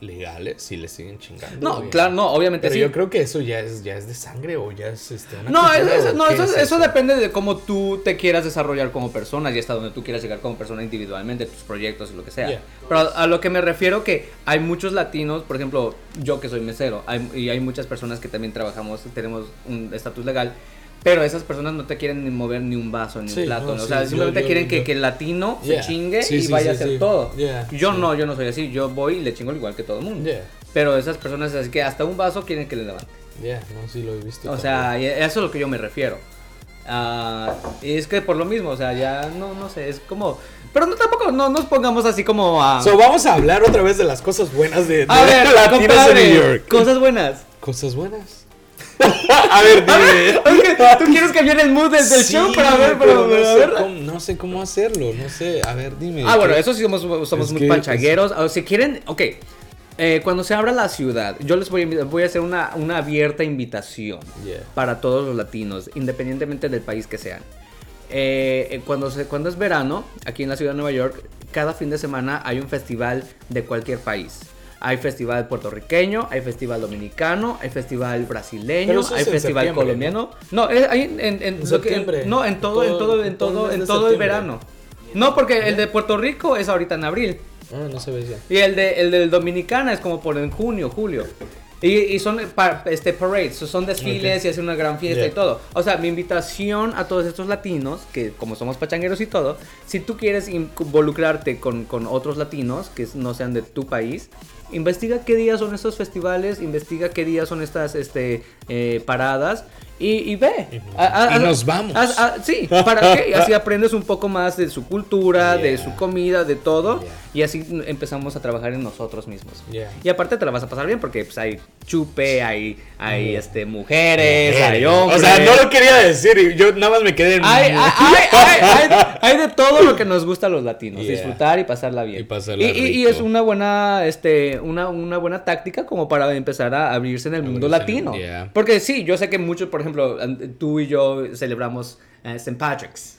legales y le siguen chingando. No, claro, no, obviamente Pero sí. yo creo que eso ya es, ya es de sangre o ya es este, una No, cultura, es- es- ¿o no, eso, es eso depende de cómo tú te quieras desarrollar como persona y hasta donde tú quieras llegar como persona individualmente, tus proyectos y lo que sea. Yeah. Pero a, a lo que me refiero que hay muchos latinos, por ejemplo, yo que soy mesero, hay- y hay muchas personas que también trabajamos, tenemos un estatus legal, pero esas personas no te quieren ni mover ni un vaso ni Sí, un plato, no, ¿no? o sea, simplemente yo- quieren que, yo- que el latino Yeah. se chingue Sí, y vaya a hacer todo. Yeah, yo no, yo no soy así, yo voy y le chingo igual que todo el mundo. Yeah, Pero esas personas así que hasta un vaso quieren que le levanten. yeah, no, sí lo he visto. O sea, eso es a lo que yo me refiero. Ah, y es que por lo mismo, o sea, ya no, no sé, es como... Pero no, tampoco no nos pongamos así como a... So, vamos a hablar otra vez de las cosas buenas de, de a ver, latinos compadre, en New York. cosas buenas. Cosas buenas. a ver, dime. Es que tú quieres cambiar el mood desde el Sí, show para ver, pero pero, no, a sé ver. cómo, no sé cómo hacerlo, no sé. A ver, dime. Ah, bueno, eso sí somos, somos Es muy que- panchagueros. O si quieren, ok. eh, cuando se abra la ciudad, yo les voy a, voy a hacer una, una abierta invitación Yeah. para todos los latinos, independientemente del país que sean. Eh, eh, cuando, se, cuando es verano, aquí en la ciudad de Nueva York, cada fin de semana hay un festival de cualquier país. Hay festival puertorriqueño, hay festival dominicano, hay festival brasileño, hay festival colombiano. No, es ahí en, en- En lo que- septiembre. no, en todo, en todo, en Todo- en todo el verano. No, porque el de Puerto Rico es ahorita en abril. Ah, no se ve ya. Y el de el del Dominicana es como por en junio, julio. Y, y son pa- este parades, son desfiles y hacen una gran fiesta Yeah. y todo. O sea, mi invitación a todos estos latinos, que como somos pachangueros y todo, si tú quieres involucrarte con, con otros latinos que no sean de tu país, investiga qué días son estos festivales, investiga qué días son estas este, eh, paradas y, y ve. Ujú. A- a- Y nos vamos. sí, para que así aprendes un poco más de su cultura, de su comida, de todo. Yeah. Y así empezamos a trabajar en nosotros mismos. Yeah. Y aparte te la vas a pasar bien porque pues hay chupe, hay, hay este, mujeres, hay O hombres. sea, no lo quería decir y yo nada más me quedé en. hay, hay, hay, de todo lo que nos gusta a los latinos, disfrutar y pasarla bien. Y pasarla y, es una buena, este, una, una buena táctica como para empezar a abrirse en el mundo latino. Porque sí, yo sé que muchos, por ejemplo, an- tú y yo celebramos eh, St. Patrick's.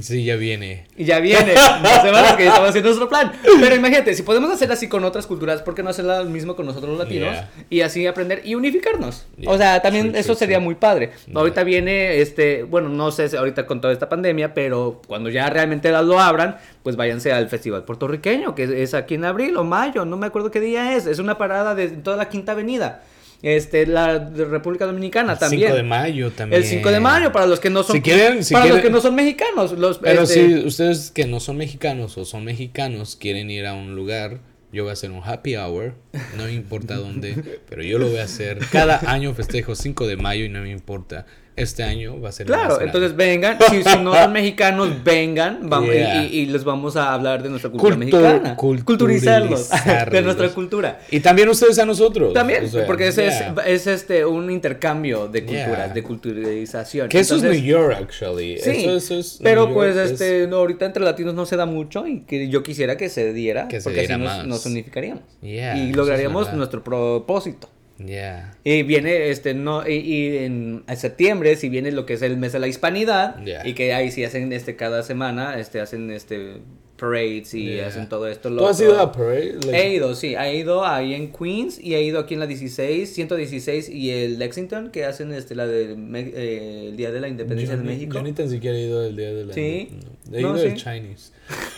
Sí, ya viene. Y ya viene, dos semanas que estamos haciendo nuestro plan. Pero imagínate, si podemos hacer así con otras culturas, ¿por qué no hacer lo mismo con nosotros los latinos? Yeah. Y así aprender y unificarnos. Yeah. O sea, también True, eso true, sería true. muy padre. Ahorita viene, este, bueno, no sé si ahorita con toda esta pandemia, pero cuando ya realmente lo abran, pues váyanse al Festival Puertorriqueño, que es aquí en abril o mayo, no me acuerdo qué día es. Es una parada de toda la Quinta Avenida. Este, la República Dominicana El también. 5 de mayo también. El 5 de mayo, para los que no son, Si quieren- si para los quieren- que no son mexicanos. Los, Pero este, si ustedes que no son mexicanos o son mexicanos quieren ir a un lugar, yo voy a hacer un happy hour, no me importa dónde, pero yo lo voy a hacer. Cada año festejo 5 de mayo y no me importa. Este año va a ser Claro, entonces vengan, si, si no son mexicanos, vengan vamos, y- Yeah. y, y les vamos a hablar de nuestra cultura Cultu- mexicana. Culturizarlos de nuestra cultura. Y también ustedes a nosotros. También, o sea, porque ese yeah. es, es este un intercambio de culturas, Yeah. de culturalización. Que eso Entonces, es New York, actually. Sí, Eso- eso es pero pues es- este no, ahorita entre latinos no se da mucho y que yo quisiera que se diera Que se porque diera así más. nos, nos unificaríamos y lograríamos nuestro propósito. Yeah. Y viene este no y, y en, en septiembre si viene lo que es el mes de la hispanidad Yeah. y que ahí sí hacen este cada semana este hacen este parades y Yeah. hacen todo esto. ¿Tú lo has otro. ido a Parade? Like- He ido, sí, he ido ahí en Queens y he ido aquí en la 16, 116 y el Lexington que hacen este la del eh, el Día de la Independencia Yo de México. Yo ni tan siquiera he ido el día de la. Sí. no. He No, ido el sí. Chinese.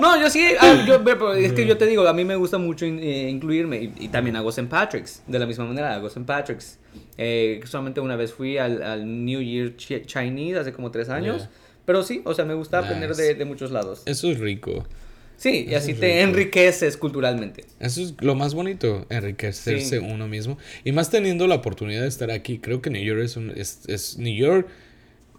No, yo sí, ah, yo- pero es que yo te digo, a mí me gusta mucho in- eh, incluirme y, y también hago St. Patrick's, de la misma manera hago St. Patrick's. Eh, solamente una vez fui al, al New Year Chi- Chinese hace como tres años, Yeah. Pero sí, o sea, me gusta aprender de, de muchos lados. Eso es rico. Sí, y así te rico. enriqueces culturalmente. Eso es lo más bonito, enriquecerse Sí. uno mismo. Y más teniendo la oportunidad de estar aquí. Creo que New York es un. Es, es- New York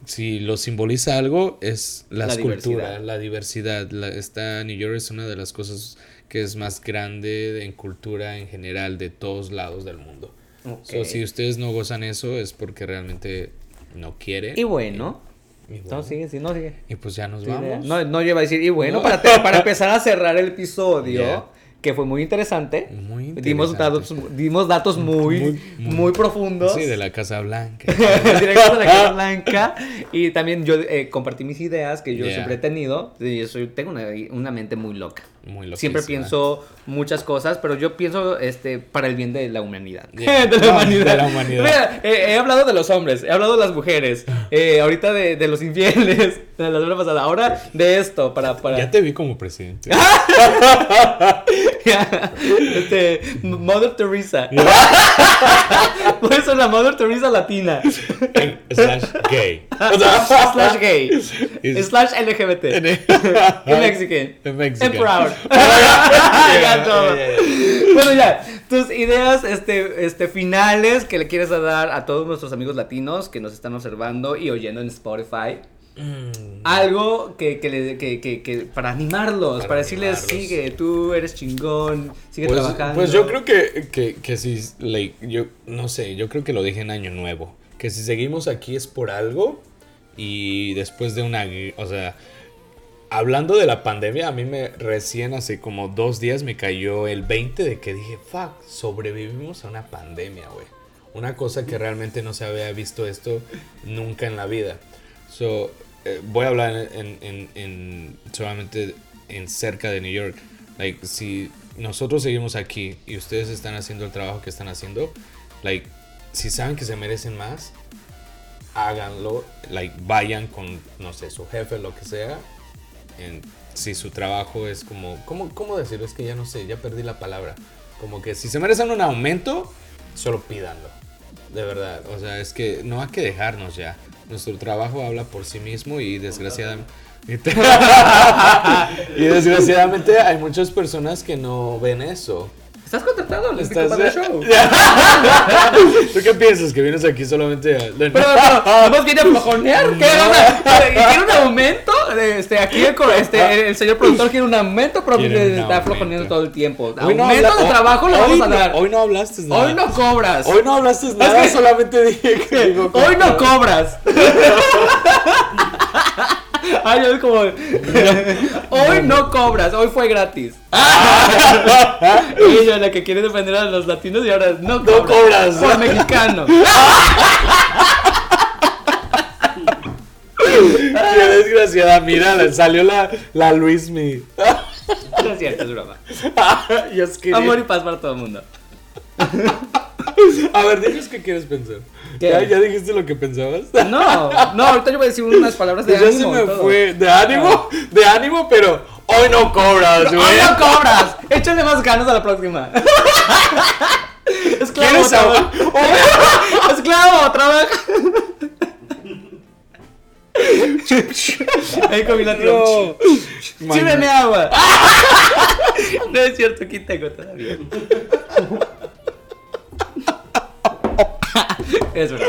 si lo simboliza algo, es la, diversidad. la diversidad. La, New York es una de las cosas que es más grande en cultura en general de todos lados del mundo. Ok. So, si ustedes no gozan eso es porque realmente no quieren. Y bueno. Y, y No, bueno, sigue, sí, no, sigue. y pues ya nos idea. vamos. No, no lleva a decir, y bueno, No. para, para empezar a cerrar el episodio, Yeah. que fue muy interesante, Muy Dimos, interesante. datos, dimos datos muy, Muy- muy, muy- profundos. Sí, de la Casa Blanca. directos de la Casa Blanca. Y también yo eh, compartí mis ideas que yo Yeah. siempre he tenido. Y yo soy, tengo una, una mente muy loca. Muy Siempre pienso muchas cosas, pero yo pienso este para el bien de la humanidad. Yeah. de la No, humanidad. de la humanidad. Mira, eh, he hablado de los hombres, he hablado de las mujeres, eh, ahorita de, de los infieles, de la semana pasada, ahora de esto, para... para... Ya te vi como presidente. este, Mother Teresa. Puede ser la Mother Teresa latina. slash gay. O sea, slash gay. Is- slash LGBT. en- En Mexican. En Mexican. Ya todo. Bueno, ya. Tus ideas este, este, finales que le quieres dar a todos nuestros amigos latinos que nos están observando y oyendo en Spotify. Mm. Algo que, que, le- que, que, que para animarlos, para, Para decirles, animarlos. sigue, tú eres chingón, sigue Pues, trabajando. pues yo creo que, que, que si, like, yo no sé, yo creo que lo dije en Año Nuevo, que si seguimos aquí es por algo y después de una, o sea, hablando de la pandemia, a mí me recién hace como dos días me cayó el 20 de que dije, fuck, sobrevivimos a una pandemia, güey. Una cosa que realmente no se había visto esto nunca en la vida. So, eh, voy a hablar en, en- en- solamente en cerca de New York. Like, si nosotros seguimos aquí y ustedes están haciendo el trabajo que están haciendo, like, si saben que se merecen más, háganlo. Like, vayan con, no sé, su jefe, lo que sea. En, si su trabajo es como, ¿cómo, ¿cómo decirlo? Es que ya no sé, ya perdí la palabra. Como que si se merecen un aumento, solo pídanlo. De verdad, o sea, es que no hay que dejarnos ya. Nuestro trabajo habla por sí mismo y desgraciadamente... y desgraciadamente hay muchas personas que no ven eso. ¿Estás contratado? Les Estás- para el show. ¿Tú qué piensas? ¿Que vienes aquí solamente a... Pero, pero, ¿vamos viene a flojonear? ¿Qué? ¿Quiere un aumento? Este, aquí el, co- este, el señor productor quiere un aumento, pero está flojoneando todo el tiempo. Hoy no aumento habla- de trabajo hoy vamos a no- dar. Hoy no hablaste nada. Hoy no cobras. Hoy no hablaste nada, que- solamente dije que... digo, Hoy no cobras. Ay, es como. Hoy no cobras, hoy fue gratis. Ella, la que quiere defender a los latinos y ahora no cobras. cobras. Por mexicano. Qué desgraciada, mira, salió la, la Luismi. No es cierto, es broma. Amor y paz para todo el mundo. A ver, dinos qué quieres pensar. ¿Qué? ¿Ya, ya dijiste lo que pensabas? No, no, ahorita yo voy a decir unas palabras de Pues ya se ánimo. me todo. fue. De ánimo, de ánimo, pero hoy no cobras, güey. ¡Hoy no cobras! Échale más ganas a la próxima. Esclavo, ¿Quieres trabaja. Esclavo, trabaja. Ahí comí la. No. Sírveme agua. No es cierto, aquí tengo todavía. Es verdad.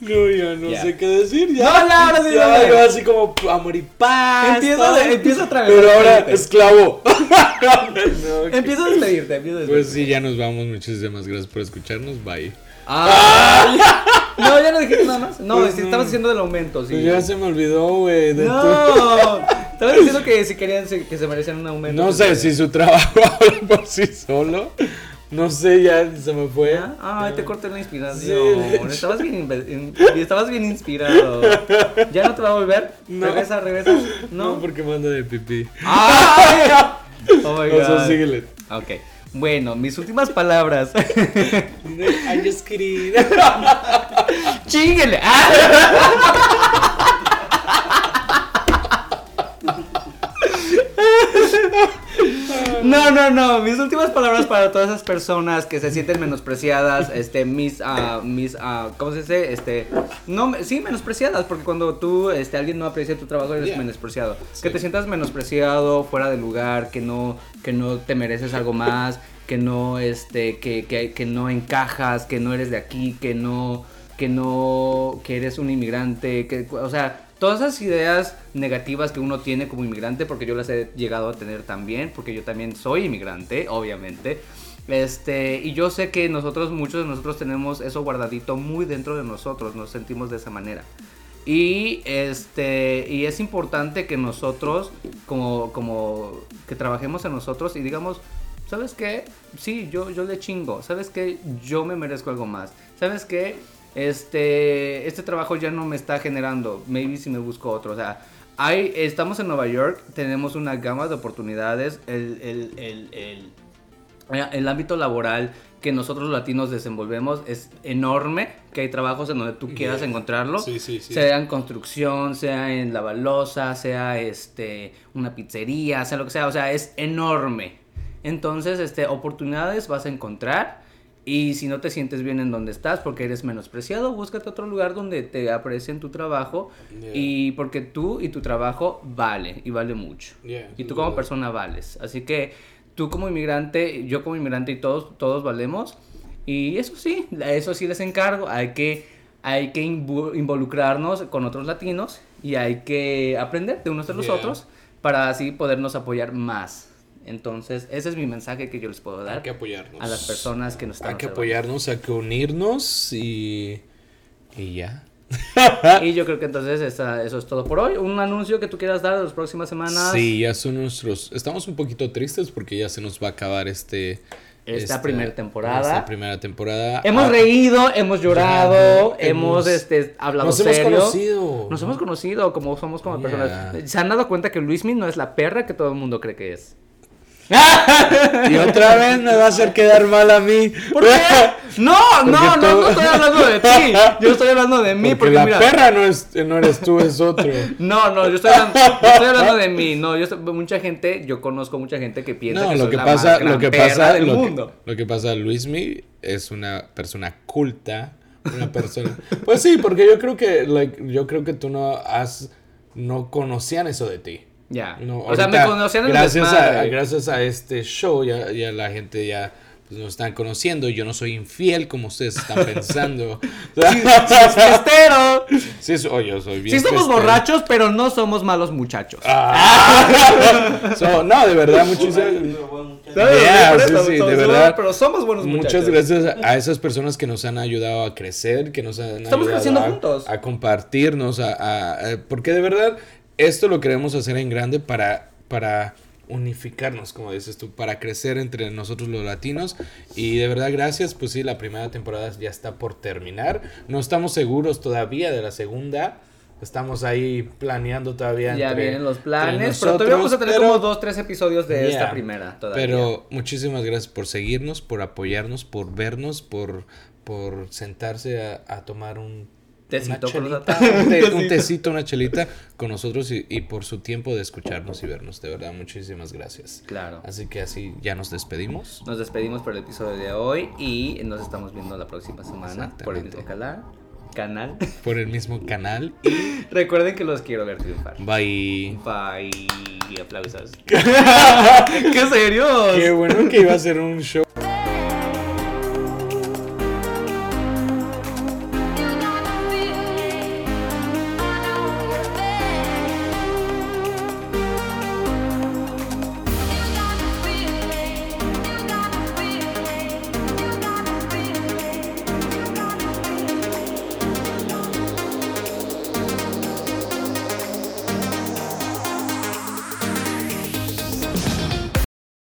No, ya no sé qué decir. Ya. No, no, Ya, dale. yo así como amor y paz. Empieza, de- empieza otra vez. Pero ahora, esclavo. No, Empieza a despedirte, empieza a despedirte. Pues sí, ya nos vamos. Muchísimas gracias por escucharnos. Bye. Ah, no, ya no dijiste nada más. No, Pues no. estabas diciendo del aumento, sí. Pues ya se me olvidó, güey. de tu- No, estabas diciendo que si querían que se merecían un aumento. No pues, sé si su trabajo habla por sí solo. No sé, ya se me fue. ¿Ya? Ay, te corté la inspiración. Sí. Estabas bien, in- estabas bien inspirado. ¿Ya no te va a volver? No. Regresa, regresa. No, No. porque manda de pipí. ¡Ay! Oh my O sea, god. síguele. Ok. Bueno, mis últimas palabras. I just kidding. ¡Chíguele! ¡Ah! No, no, no. Mis últimas palabras para todas esas personas que se sienten menospreciadas, este, mis, ah, mis, ah, ¿cómo se dice? Este, no, sí, menospreciadas, porque cuando tú, este, alguien no aprecia tu trabajo, eres Yeah. menospreciado. Sí. Que te sientas menospreciado, fuera de lugar, que no, que no te mereces algo más, que no, este, que, que, que no encajas, que no eres de aquí, que no, que no, que eres un inmigrante, que, o sea, todas esas ideas negativas que uno tiene como inmigrante, porque yo las he llegado a tener también, porque yo también soy inmigrante, obviamente. Este, y yo sé que nosotros, muchos de nosotros tenemos eso guardadito muy dentro de nosotros, nos sentimos de esa manera. Y este y es importante que nosotros como como que trabajemos en nosotros y digamos, ¿sabes qué? Sí, yo yo le chingo. ¿Sabes qué? Yo me merezco algo más. ¿Sabes qué? Este este trabajo ya no me está generando. Maybe si me busco otro, o sea, hay, estamos en Nueva York, tenemos una gama de oportunidades, el, el, el, el el ámbito laboral que nosotros los latinos desenvolvemos es enorme, que hay trabajos en donde tú quieras encontrarlo, sea en construcción, sea en la balosa, sea este una pizzería, sea lo que sea, o sea, es enorme. Entonces, este oportunidades vas a encontrar y si no te sientes bien en donde estás porque eres menospreciado, búscate otro lugar donde te aprecien tu trabajo y porque tú y tu trabajo vale y vale mucho. y tú como persona vales. Así que tú como inmigrante, yo como inmigrante y todos, todos valemos. Y eso sí, eso sí les encargo. Hay que, hay que involucrarnos con otros latinos y hay que aprender de unos de los otros para así podernos apoyar más. Entonces, ese es mi mensaje que yo les puedo dar. Hay que apoyarnos. A las personas que nos están Hay que apoyarnos, hay que unirnos y, y ya. y yo creo que entonces eso es todo por hoy. Un anuncio que tú quieras dar de las próximas semanas. Sí, ya son nuestros. Estamos un poquito tristes porque ya se nos va a acabar este. Esta, primera temporada. Esta primera temporada. Hemos ah, reído, hemos llorado, hemos, este, hablado nos serio. Nos hemos conocido. Nos hemos conocido como somos como personas. Se han dado cuenta que Luismi no es la perra que todo el mundo cree que es. Y otra vez me va a hacer quedar mal a mí. ¿Por qué? No, no, no, no estoy hablando de ti. Yo estoy hablando de mí. Porque, la perra no, es, no eres tú, es otro. No, no, yo estoy hablando, estoy hablando de mí. No, yo mucha gente, yo conozco mucha gente que piensa que lo soy que la pasa, más lo que perra pasa, del lo mundo. Que, lo que pasa, Luismi es una persona culta, una persona. pues sí, porque yo creo que, like, yo creo que tú no has, no conocían eso de ti. Ya. o sea, me conocían en gracias a, gracias a este show, ya, ya la gente ya pues, nos están conociendo. Yo no soy infiel como ustedes están pensando. sí, sí, sí, oh, yo soy bien. Sí, somos borrachos, pero no somos malos muchachos. Ah. no, de verdad, muchísimas. sí, sí, de verdad. Pero somos buenos muchachos. Muchas gracias a esas personas que nos han ayudado a crecer, que nos han Estamos creciendo juntos. A compartirnos, a, a, porque de verdad esto lo queremos hacer en grande para, para unificarnos, como dices tú, para crecer entre nosotros los latinos. Y de verdad, gracias. Pues sí, la primera temporada ya está por terminar. No estamos seguros todavía de la segunda. Estamos ahí planeando todavía. Ya vienen los planes, pero todavía vamos a tener como dos, tres episodios de esta primera. Todavía. Pero muchísimas gracias por seguirnos, por apoyarnos, por vernos, por, por sentarse a, a tomar un Tecito un, tecito, una chelita con nosotros y, y, por su tiempo de escucharnos y vernos. De verdad, muchísimas gracias. Claro. Así que así ya nos despedimos. Nos despedimos por el episodio de hoy y nos estamos viendo la próxima semana por el mismo canal. Canal. Por el mismo canal. Recuerden que los quiero ver triunfar. Bye. Bye. Aplausos. ¿Qué serio? Qué bueno que iba a ser un show.